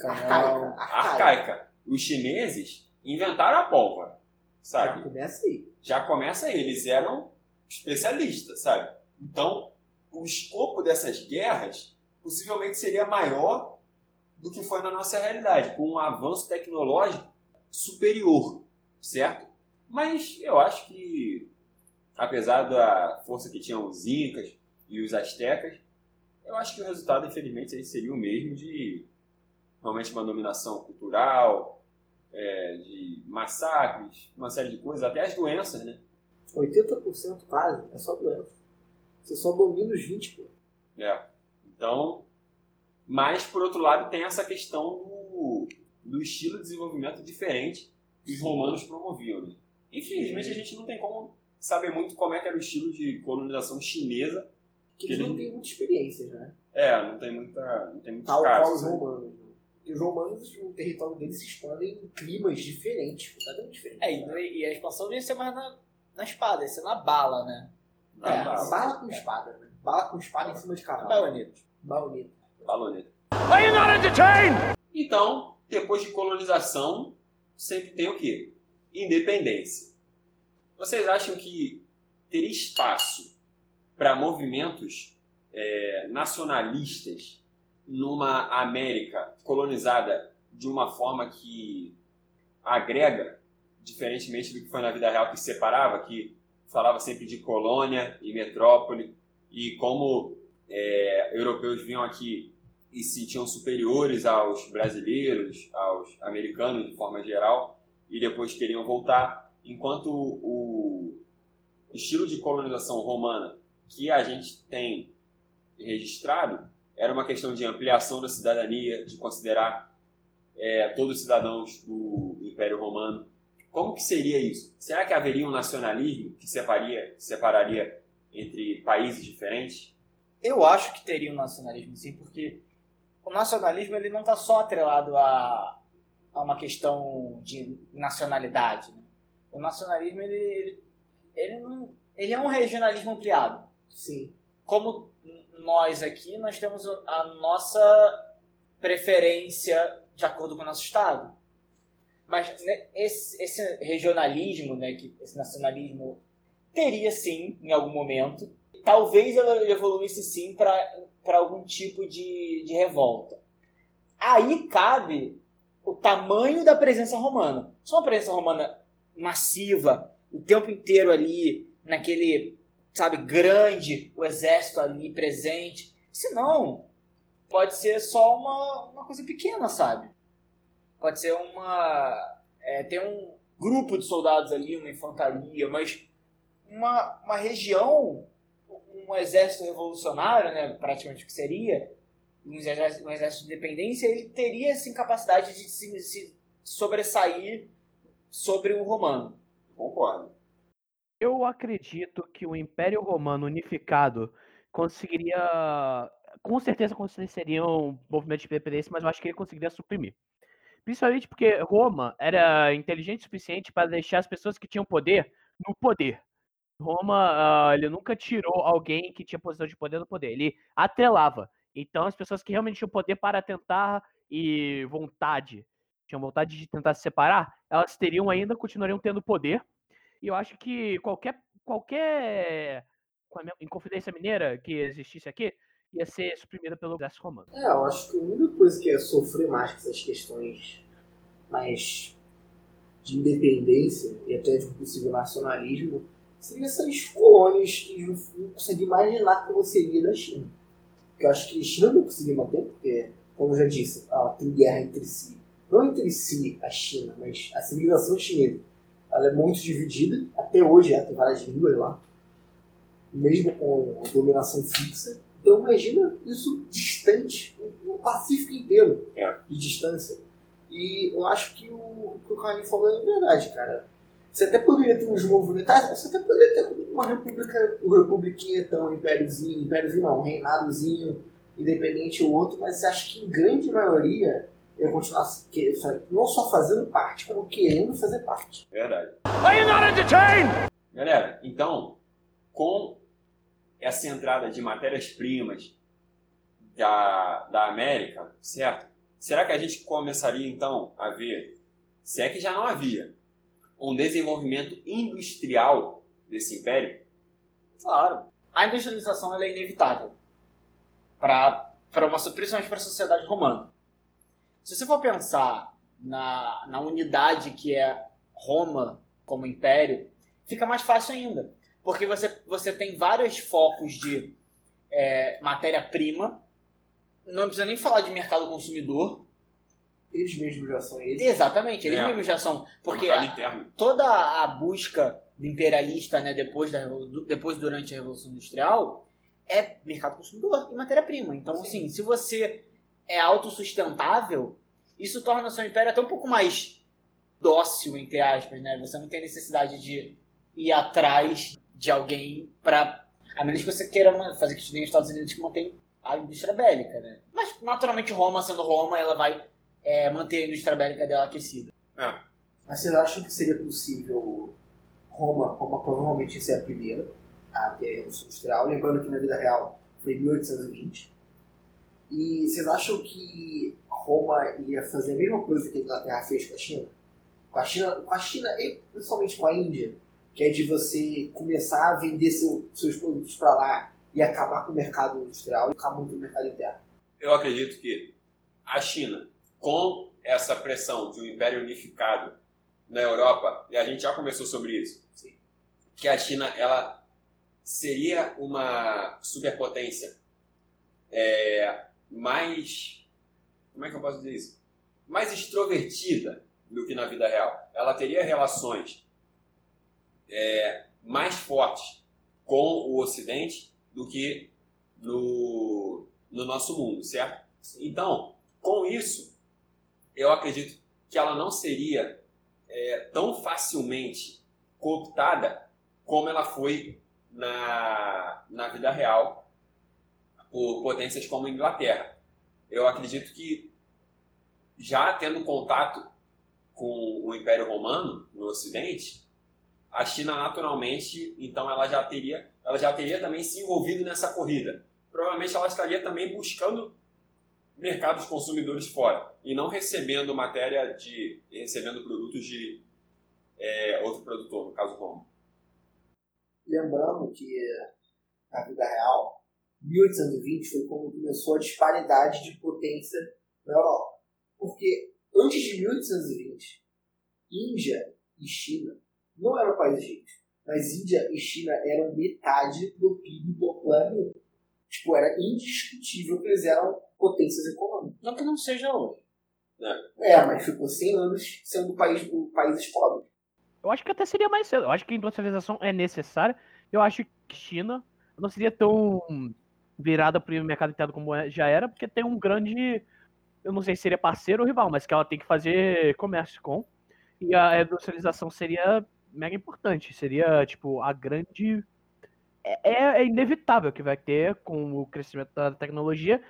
Arcaica. Arcaica. Os chineses inventaram a pólvora, Já sabe? começa aí. já começa aí, eles eram especialistas, sabe? Então, o escopo dessas guerras possivelmente seria maior do que foi na nossa realidade, com um avanço tecnológico superior, certo? Mas eu acho que, apesar da força que tinham os incas e os astecas, eu acho que o resultado, infelizmente, seria o mesmo de realmente uma dominação cultural, é, de massacres, uma série de coisas, até as doenças, né? 80% quase é só doença. Você só domina os 20, pô. É. Então, mas por outro lado tem essa questão do, do estilo de desenvolvimento diferente que os romanos promoviam. Né? Infelizmente a gente não tem como saber muito como é que era o estilo de colonização chinesa. Que eles Ele- não têm muita experiência, né? É, não tem muita, não tem muitos Tal qual casos. os né? romanos. Né? E os romanos, o território deles se expandem em climas diferentes, completamente diferentes. É, e, e a expansão não ia ser mais na, na espada, ia ser na bala, né? Ah, É, tá. bala com espada, né? Bala com espada em cima de Na cavalo. baioneta. Baioneta. Baloneta. Então, depois de colonização, sempre tem o quê? Independência. Vocês acham que teria espaço para movimentos é, nacionalistas numa América colonizada de uma forma que agrega, diferentemente do que foi na vida real que separava, que falava sempre de colônia e metrópole, e como é, europeus vinham aqui e se sentiam superiores aos brasileiros, aos americanos de forma geral, e depois queriam voltar, enquanto o estilo de colonização romana que a gente tem registrado era uma questão de ampliação da cidadania, de considerar é, todos os cidadãos do Império Romano. Como que seria isso? Será que haveria um nacionalismo que separaria, separaria entre países diferentes? Eu acho que teria um nacionalismo sim, porque o nacionalismo ele não está só atrelado a, a uma questão de nacionalidade. O nacionalismo ele, ele, ele, não, ele é um regionalismo ampliado. Sim. Como nós aqui, nós temos a nossa preferência de acordo com o nosso estado. Mas né, esse, esse regionalismo, né, que, esse nacionalismo, teria sim, em algum momento, talvez ela evoluísse sim para algum tipo de, de revolta. Aí cabe o tamanho da presença romana. Se uma presença romana massiva, o tempo inteiro ali, naquele, sabe, grande, o exército ali presente. Se não, pode ser só uma, uma coisa pequena, sabe? Pode ser uma. É, tem um grupo de soldados ali, uma infantaria, mas uma, uma região, um exército revolucionário, né, praticamente o que seria, um exército, um exército de independência, ele teria assim, capacidade de se, se sobressair sobre o romano. Concordo. Eu acredito que o Império Romano unificado conseguiria com certeza aconteceriam movimentos de independência, mas eu acho que ele conseguiria suprimir. Principalmente porque Roma era inteligente o suficiente para deixar as pessoas que tinham poder no poder. Roma, uh, ele nunca tirou alguém que tinha posição de poder no poder, ele atrelava. Então, as pessoas que realmente tinham poder para tentar e vontade, tinham vontade de tentar se separar, elas teriam ainda, continuariam tendo poder. E eu acho que qualquer, qualquer Inconfidência Mineira que existisse aqui ia ser suprimida pelo exército romano. É, eu acho que a única coisa que ia sofrer mais com essas questões mais de independência e até de um possível nacionalismo seria essas colônias que não consegui imaginar como seria da China. Eu acho que a China não conseguiu manter, porque, como eu já disse, ela tem guerra entre si. Não entre si a China, mas a civilização chinesa. Ela é muito dividida, até hoje ela tem várias línguas lá mesmo com dominação fixa. Então imagina isso distante, o Pacífico inteiro é. de distância. E eu acho que o que o Carlinhos falou é verdade, cara. Você até poderia ter uns movimentos, você até poderia ter uma república, uma republiquinha tão impériozinho, impériozinho não, um reinadozinho, independente ou outro, mas acho que em grande maioria ia continuar não só fazendo parte, como querendo fazer parte. Verdade. Are you not entertained? Galera, então, com essa entrada de matérias-primas da, da América, certo? Será que a gente começaria então a ver, se é que já não havia, um desenvolvimento industrial desse império? Claro. A industrialização é inevitável, para uma, principalmente para a sociedade romana. Se você for pensar na, na unidade que é Roma como império, fica mais fácil ainda porque você, você tem vários focos de é, matéria-prima. Não precisa nem falar de mercado consumidor. Eles mesmos já são eles. Exatamente, eles é. mesmos já são. Porque a, toda a busca imperialista, né, depois, da, depois durante a Revolução Industrial, é mercado consumidor e matéria-prima. Então, Sim. assim, se você é autossustentável, isso torna o seu império até um pouco mais dócil, entre aspas, né? Você não tem necessidade de ir atrás de alguém para a menos que você queira fazer que nem os Estados Unidos que mantém a indústria bélica, né? Mas naturalmente Roma sendo Roma, ela vai é, manter a indústria bélica dela aquecida. Ah. Mas vocês acham que seria possível Roma, Roma provavelmente ser a primeira a ter a Revolução Industrial, lembrando que na vida real foi 1820. E vocês acham que Roma ia fazer a mesma coisa que a Inglaterra fez com a China? Com a China, com a China e principalmente com a Índia? que é de você começar a vender seu, seus produtos para lá e acabar com o mercado industrial e acabar com o mercado interno? Eu acredito que a China, com essa pressão de um império unificado na Europa, e a gente já conversou sobre isso, Sim. que a China ela seria uma superpotência é, mais. Como é que eu posso dizer isso? Mais extrovertida do que na vida real. Ela teria relações é, mais fortes com o Ocidente do que no, no nosso mundo, certo? Então, com isso, eu acredito que ela não seria é, tão facilmente cooptada como ela foi na, na vida real por potências como a Inglaterra. Eu acredito que já tendo contato com o Império Romano no Ocidente, a China naturalmente, então ela já teria, ela já teria também se envolvido nessa corrida. Provavelmente ela estaria também buscando mercados consumidores fora e não recebendo matéria de, recebendo produtos de é, outro produtor, no caso Roma. Lembrando que na vida real, 1820 foi quando começou a disparidade de potência na Europa. Porque antes de 1820, Índia e China não eram países ricos. Mas Índia e China eram metade do PIB do planeta. Tipo, era indiscutível que eles eram potências econômicas. Não que não seja hoje. É, é mas ficou 100 anos sendo país, países pobres. Eu acho que até seria mais cedo. Eu acho que a industrialização é necessária. Eu acho que China não seria tão virada para o mercado interno como é, já era, porque tem um grande. Eu não sei se seria parceiro ou rival, mas que ela tem que fazer comércio com. E a industrialização seria mega importante. Seria, tipo, a grande é, é inevitável que vai ter com o crescimento da tecnologia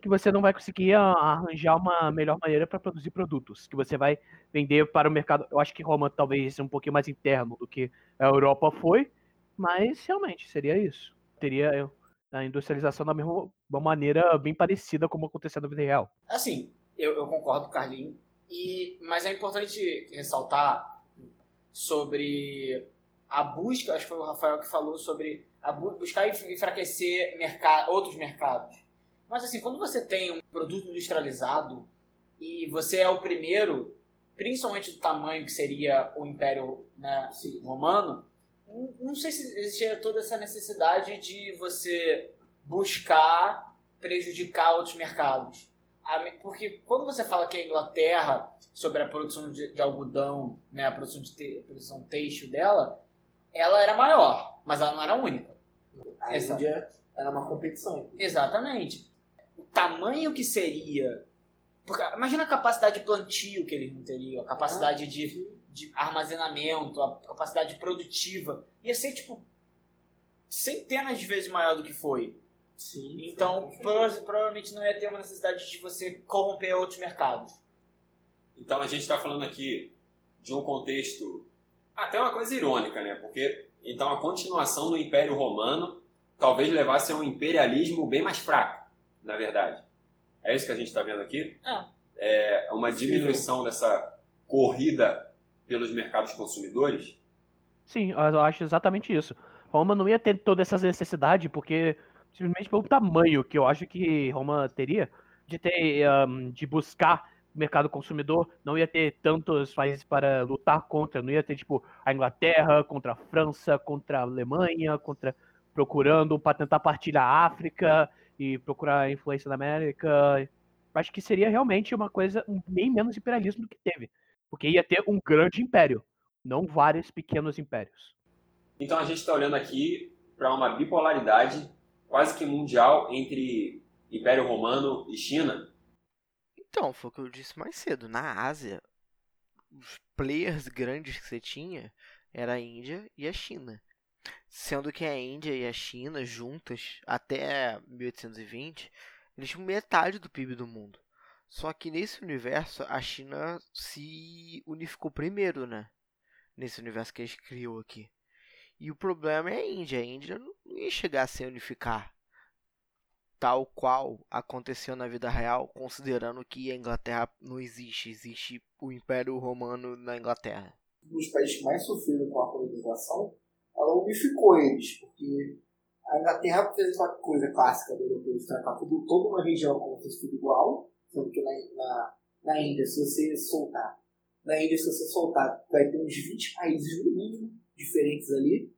que você não vai conseguir arranjar uma melhor maneira para produzir produtos, que você vai vender para o mercado. Eu acho que Roma talvez seja um pouquinho mais interno do que a Europa foi, mas realmente seria isso. Teria a industrialização da mesma maneira bem parecida como aconteceu na vida real. Assim, eu, eu concordo com o Carlinhos, e, mas é importante ressaltar sobre a busca, acho que foi o Rafael que falou sobre a bu buscar enfraquecer mercado, outros mercados. Mas assim, quando você tem um produto industrializado e você é o primeiro, principalmente do tamanho que seria o Império né, Romano, não sei se existia toda essa necessidade de você buscar prejudicar outros mercados. Porque quando você fala que a Inglaterra, sobre a produção de, de algodão, né, a produção, de te, a produção têxtil dela, ela era maior, mas ela não era única. A Índia era uma competição. Exatamente o tamanho que seria. Porque, imagina a capacidade de plantio que eles não teriam, a capacidade ah, de, de armazenamento, a capacidade produtiva. Ia ser, tipo, centenas de vezes maior do que foi. Sim, então, prova provavelmente não ia ter uma necessidade de você corromper outros mercados. Então, a gente está falando aqui de um contexto até uma coisa irônica, né? Porque então a continuação do Império Romano talvez levasse a um imperialismo bem mais fraco na verdade. É isso que a gente está vendo aqui? É. é uma diminuição dessa corrida pelos mercados consumidores? Sim, eu acho exatamente isso. Roma não ia ter toda essa necessidade, porque simplesmente pelo tamanho que eu acho que Roma teria, de ter um, de buscar mercado consumidor, não ia ter tantos países para lutar contra, não ia ter tipo a Inglaterra contra a França, contra a Alemanha, contra procurando para tentar partilhar a África e procurar influência da América. Acho que seria realmente uma coisa bem menos imperialismo do que teve. Porque ia ter um grande império, não vários pequenos impérios. Então a gente está olhando aqui para uma bipolaridade quase que mundial entre Império Romano e China. Então, foi o que eu disse mais cedo. Na Ásia, os players grandes que você tinha era a Índia e a China. Sendo que a Índia e a China juntas, até 1820, eles tinham metade do PIB do mundo. Só que nesse universo, a China se unificou primeiro, né? Nesse universo que a gente criou aqui. E o problema é a Índia. A Índia não ia chegar a se unificar tal qual aconteceu na vida real, considerando que a Inglaterra não existe, existe o Império Romano na Inglaterra. Dos países que mais sofreram com a colonização ela unificou eles, porque a Inglaterra fez uma coisa clássica do europeu de tratar tudo, toda uma região como se fosse igual, sendo que na, na, na Índia, se você soltar, na Índia, se você soltar, vai ter uns 20 países no mínimo diferentes ali.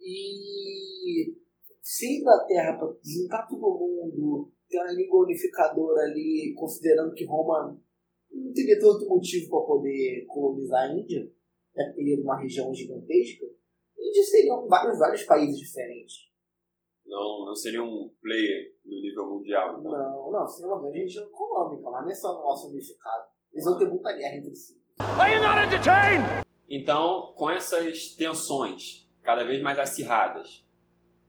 E se a Inglaterra, para juntar todo mundo, ter uma língua unificadora ali, considerando que Roma não teria tanto motivo para poder colonizar a Índia, né, teria uma região gigantesca, eles seriam vários, vários países diferentes. Não, não seria um player no nível mundial, então. Não, não, seria uma grande região econômica, mas não é só nosso unificado. Eles vão ter muita guerra entre si. Are you not entertained? Então, com essas tensões cada vez mais acirradas,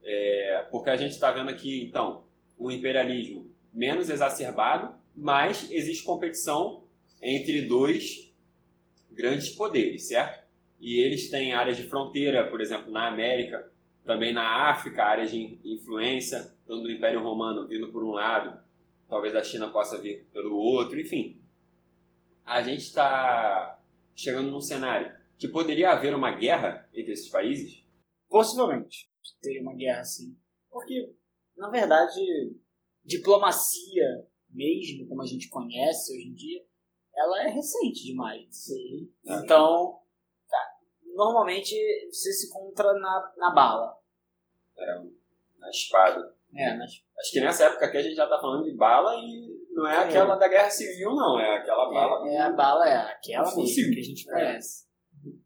é, porque a gente está vendo aqui, então, o imperialismo menos exacerbado, mas existe competição entre dois grandes poderes, certo? E eles têm áreas de fronteira, por exemplo, na América, também na África, áreas de influência, tanto do Império Romano vindo por um lado, talvez a China possa vir pelo outro, enfim. A gente está chegando num cenário que poderia haver uma guerra entre esses países? Possivelmente teria uma guerra sim. Porque, na verdade, diplomacia mesmo, como a gente conhece hoje em dia, ela é recente demais. Sim. Então, tá, normalmente você se encontra na, na bala. É, na espada. É, na Acho que nessa época aqui a gente já tá falando de bala e não é, é. aquela da Guerra Civil, não. É aquela bala. É, é a bala, é aquela mesmo que a gente conhece.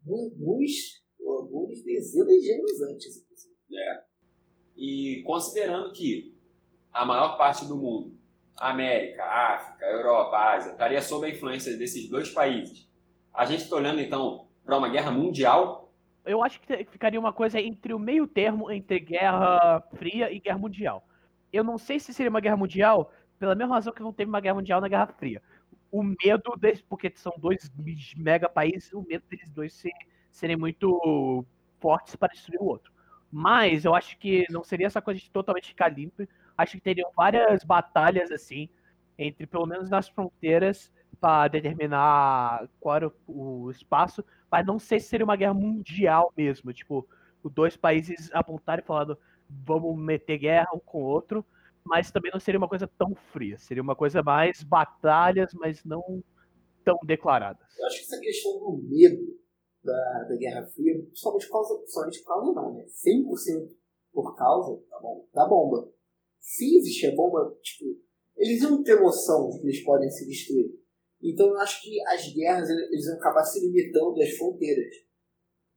Alguns, alguns dezenas de anos antes. É. E considerando que a maior parte do mundo América, África, Europa, Ásia, estaria sob a influência desses dois países. A gente está olhando então para uma guerra mundial Eu acho que ficaria uma coisa entre o meio termo entre Guerra Fria e Guerra Mundial. Eu não sei se seria uma guerra mundial, pela mesma razão que não teve uma guerra mundial na Guerra Fria. O medo, deles, porque são dois mega países, o medo deles dois ser, serem muito fortes para destruir o outro. Mas eu acho que não seria essa coisa de totalmente ficar limpo. Acho que teriam várias batalhas assim, entre pelo menos nas fronteiras, para determinar qual era o espaço. Mas não sei se seria uma guerra mundial mesmo. Tipo, os dois países apontarem e falando vamos meter guerra um com o outro. Mas também não seria uma coisa tão fria. Seria uma coisa mais batalhas, mas não tão declaradas. Eu acho que essa questão do medo da, da Guerra Fria, principalmente por causa, principalmente por causa não, né? 100% por causa tá bom, da bomba. Se existir a bomba, tipo, eles iam ter noção de que eles podem se destruir. Então eu acho que as guerras eles vão acabar se limitando às fronteiras.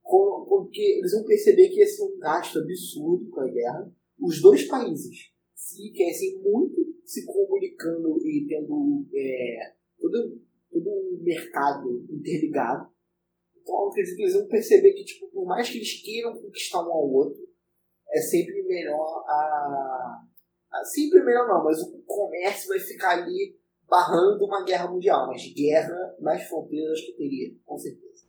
Porque eles vão perceber que esse é um gasto absurdo com a guerra. Os dois países se querem muito se comunicando e tendo é, todo, todo um mercado interligado. Então, acredito que eles vão perceber que, tipo, por mais que eles queiram conquistar um ao outro, é sempre melhor a. a sempre melhor não, mas o comércio vai ficar ali barrando uma guerra mundial. Mas guerra mais fronteiras que teria, com certeza.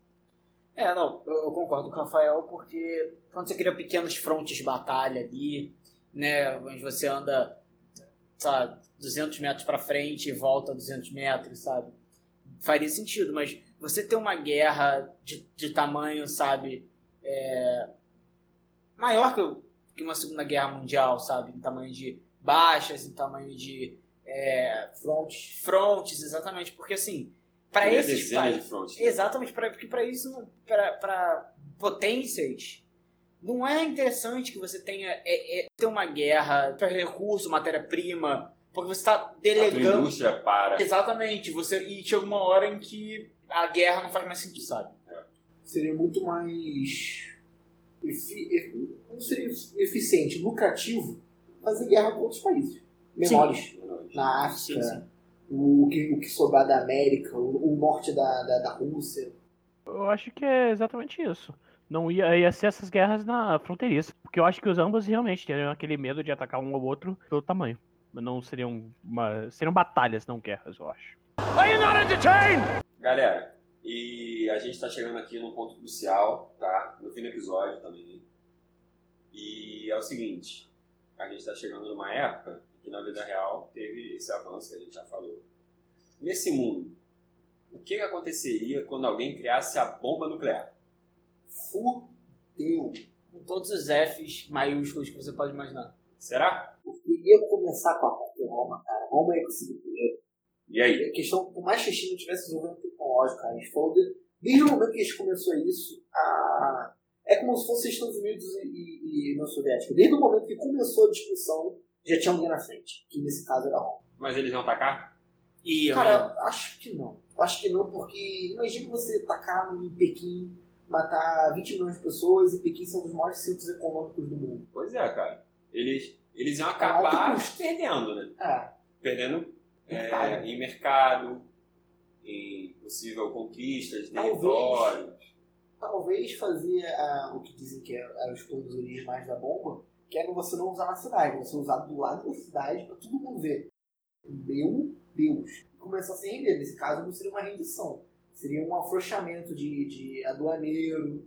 É, não, eu, concordo com o Rafael, porque quando você cria pequenos frontes de batalha ali, né, onde você anda, sabe, 200 metros para frente e volta 200 metros, sabe? Faria sentido, mas você ter uma guerra de, de tamanho, sabe, é, maior que, que uma Segunda Guerra Mundial, sabe, em tamanho de baixas, em tamanho de é, frontes. frontes, exatamente, porque assim, para esses países, né? exatamente, pra, porque para isso, para potências, não é interessante que você tenha é, é, ter uma guerra para recurso, matéria-prima, porque você está delegando. A indústria para. Exatamente, você e chega uma hora em que a guerra não faz mais sentido, sabe? Seria muito mais. Efi... Não seria eficiente, lucrativo fazer guerra com outros países menores. Sim. Na África, sim, sim. O, que, o que sobrar da América, o, o norte da, da, da Rússia. Eu acho que é exatamente isso não ia, ia ser essas guerras na fronteiriça. Porque eu acho que os ambos realmente teriam aquele medo de atacar um ao outro pelo tamanho. Não seriam uma, seriam batalhas, não guerras, eu acho. Are you not entertained? Galera, e a gente está chegando aqui num ponto crucial, tá? No fim do episódio também. E é o seguinte, a gente está chegando numa época que na vida real teve esse avanço que a gente já falou. Nesse mundo, o que aconteceria quando alguém criasse a bomba nuclear? Fudeu. Com todos os Fs maiúsculos que você pode imaginar. Será? Porque ia começar com a Roma, cara. Roma ia conseguir primeiro. E aí? A questão, por mais que a China tivesse desenvolvimento tecnológico, cara, eles falou de, desde o momento que a gente começou isso, a, é como se fosse Estados Unidos e, e, e União Soviética. Desde o momento que começou a discussão, já tinha alguém na frente, que nesse caso era Roma. Mas eles iam atacar? Iam. Cara, acho que não. Acho que não, porque imagina você tacar em Pequim matar 20 milhões de pessoas e Pequim são um dos maiores centros econômicos do mundo. Pois é, cara. Eles, eles iam acabar é perdendo, né? É. Perdendo mercado. É, em mercado, em possível conquista de territórios. Talvez fazia uh, o que dizem que eram é, os planos originais da bomba, que era você não usar na cidade, você usar do lado da cidade para todo mundo ver. Meu Deus. Começar a se render. Nesse caso, não seria uma rendição seria um afrouxamento de, de aduaneiro,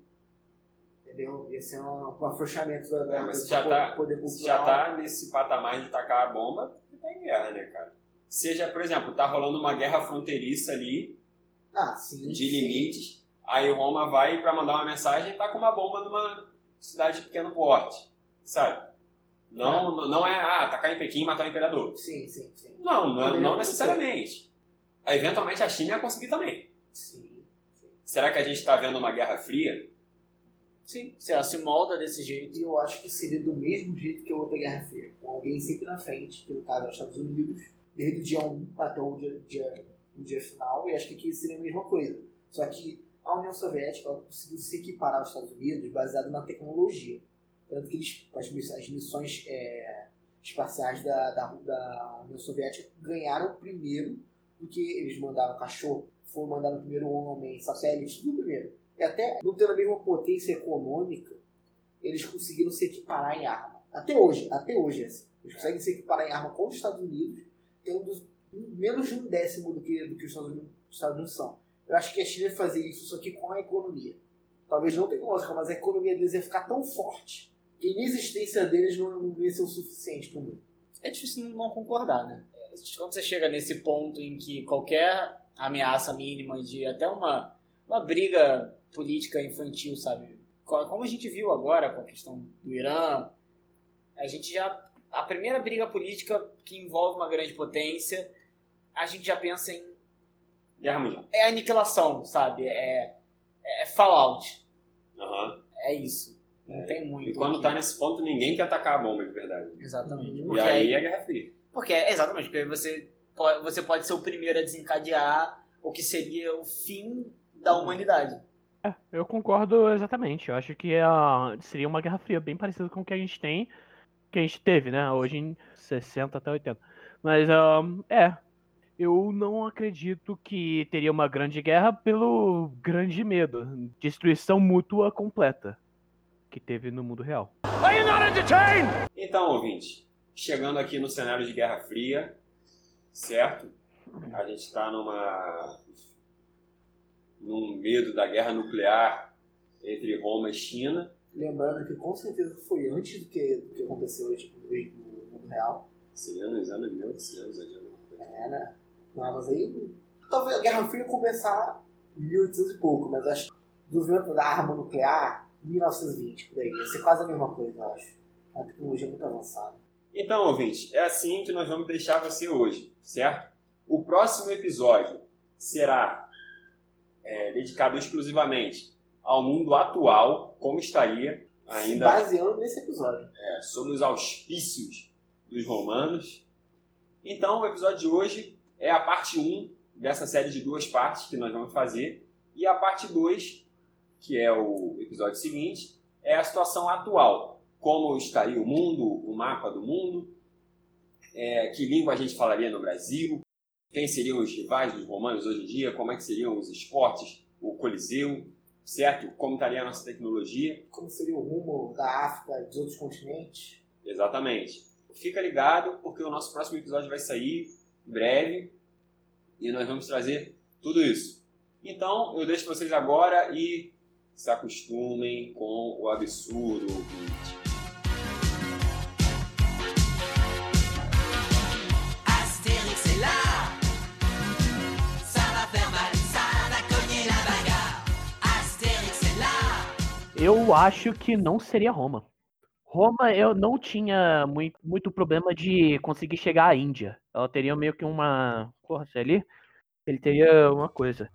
entendeu? Ia ser um, um afrouxamento da, é, mas já tá, poder cultural. já tá nesse patamar de tacar a bomba, porque tá em guerra, né, cara? Seja, por exemplo, tá rolando uma guerra fronteiriça ali, ah, sim, de limites, aí Roma vai para mandar uma mensagem e tá com uma bomba numa cidade de pequeno porte, sabe? Não, é. não é, ah, atacar em Pequim e matar o imperador. Sim, sim, sim. Não, não, não necessariamente. Eventualmente a China ia conseguir também. Sim. Será que a gente está vendo uma guerra fria? Sim, se ela se molda desse jeito. E eu acho que seria do mesmo jeito que a outra guerra fria, com alguém sempre na frente, que no caso é os Estados Unidos, desde o dia 1 até o dia, dia, o dia final, e acho que aqui seria a mesma coisa. Só que a União Soviética conseguiu se equiparar aos Estados Unidos baseado na tecnologia. Tanto que eles, as, missões é, espaciais da, da, da União Soviética ganharam primeiro do que eles mandaram cachorro foram mandar no primeiro homem, satélite, tudo primeiro. E até não tendo a mesma potência econômica, eles conseguiram se equiparar em arma. Até hoje, até hoje, assim. Eles conseguem se equiparar em arma com os Estados Unidos, tendo menos de um décimo do que, do que os Estados Unidos, os Estados Unidos são. Eu acho que a China ia fazer isso só que com a economia. Talvez não tecnológica, mas a economia deles ia ficar tão forte inexistência deles não, não ia ser o suficiente para mundo. É difícil não concordar, né? Quando você chega nesse ponto em que qualquer ameaça mínima de até uma, uma briga política infantil, sabe? Como a gente viu agora com a questão do Irã, a gente já. A primeira briga política que envolve uma grande potência, a gente já pensa em. Guerra Mundial. É aniquilação, sabe? É, é fallout. Aham. É isso. Não tem muito. E quando tá nesse ponto, ninguém quer atacar a bomba de verdade. Exatamente. E Porque aí é Guerra Fria. Porque, exatamente, porque você pode, você pode ser o primeiro a desencadear o que seria o fim da humanidade. É, eu concordo exatamente. Eu acho que é, seria uma Guerra Fria bem parecida com o que a gente tem, que a gente teve, né? Hoje em 60 até 80. Mas ahn, é, eu não acredito que teria uma grande guerra pelo grande medo, destruição mútua completa que teve no mundo real. Então, ouvinte, chegando aqui no cenário de Guerra Fria, certo? A gente está numa num medo da guerra nuclear entre Roma e China. Lembrando que com certeza foi antes do que, do que aconteceu hoje no mundo real. Seria nos anos 1800, né? É, né? Não, mas aí. Talvez a Guerra Fria começar em 1800 e pouco, mas acho que do vento da arma nuclear, 1920, por aí. Ia ser quase a mesma coisa, eu acho. A tecnologia é muito avançada. Então, ouvinte, é assim que nós vamos deixar você hoje, certo? O próximo episódio será é, dedicado exclusivamente ao mundo atual, como estaria ainda Baseando nesse episódio. é, sob os auspícios dos romanos. Então, o episódio de hoje é a parte 1 dessa série de duas partes que nós vamos fazer. E a parte 2, que é o episódio seguinte, é a situação atual. Como estaria o mundo, o mapa do mundo, é, que língua a gente falaria no Brasil, quem seriam os rivais dos romanos hoje em dia, como é que seriam os esportes, o Coliseu, certo? Como estaria a nossa tecnologia. Como seria o rumo da África, dos outros continentes? Exatamente. Fica ligado, porque o nosso próximo episódio vai sair em breve e nós vamos trazer tudo isso. Então, eu deixo vocês agora e se acostumem com o absurdo ouvinte. Eu acho que não seria Roma. Roma, eu não tinha muito, muito problema de conseguir chegar à Índia. Ela teria meio que uma. Porra, se ali. Ele teria uma coisa.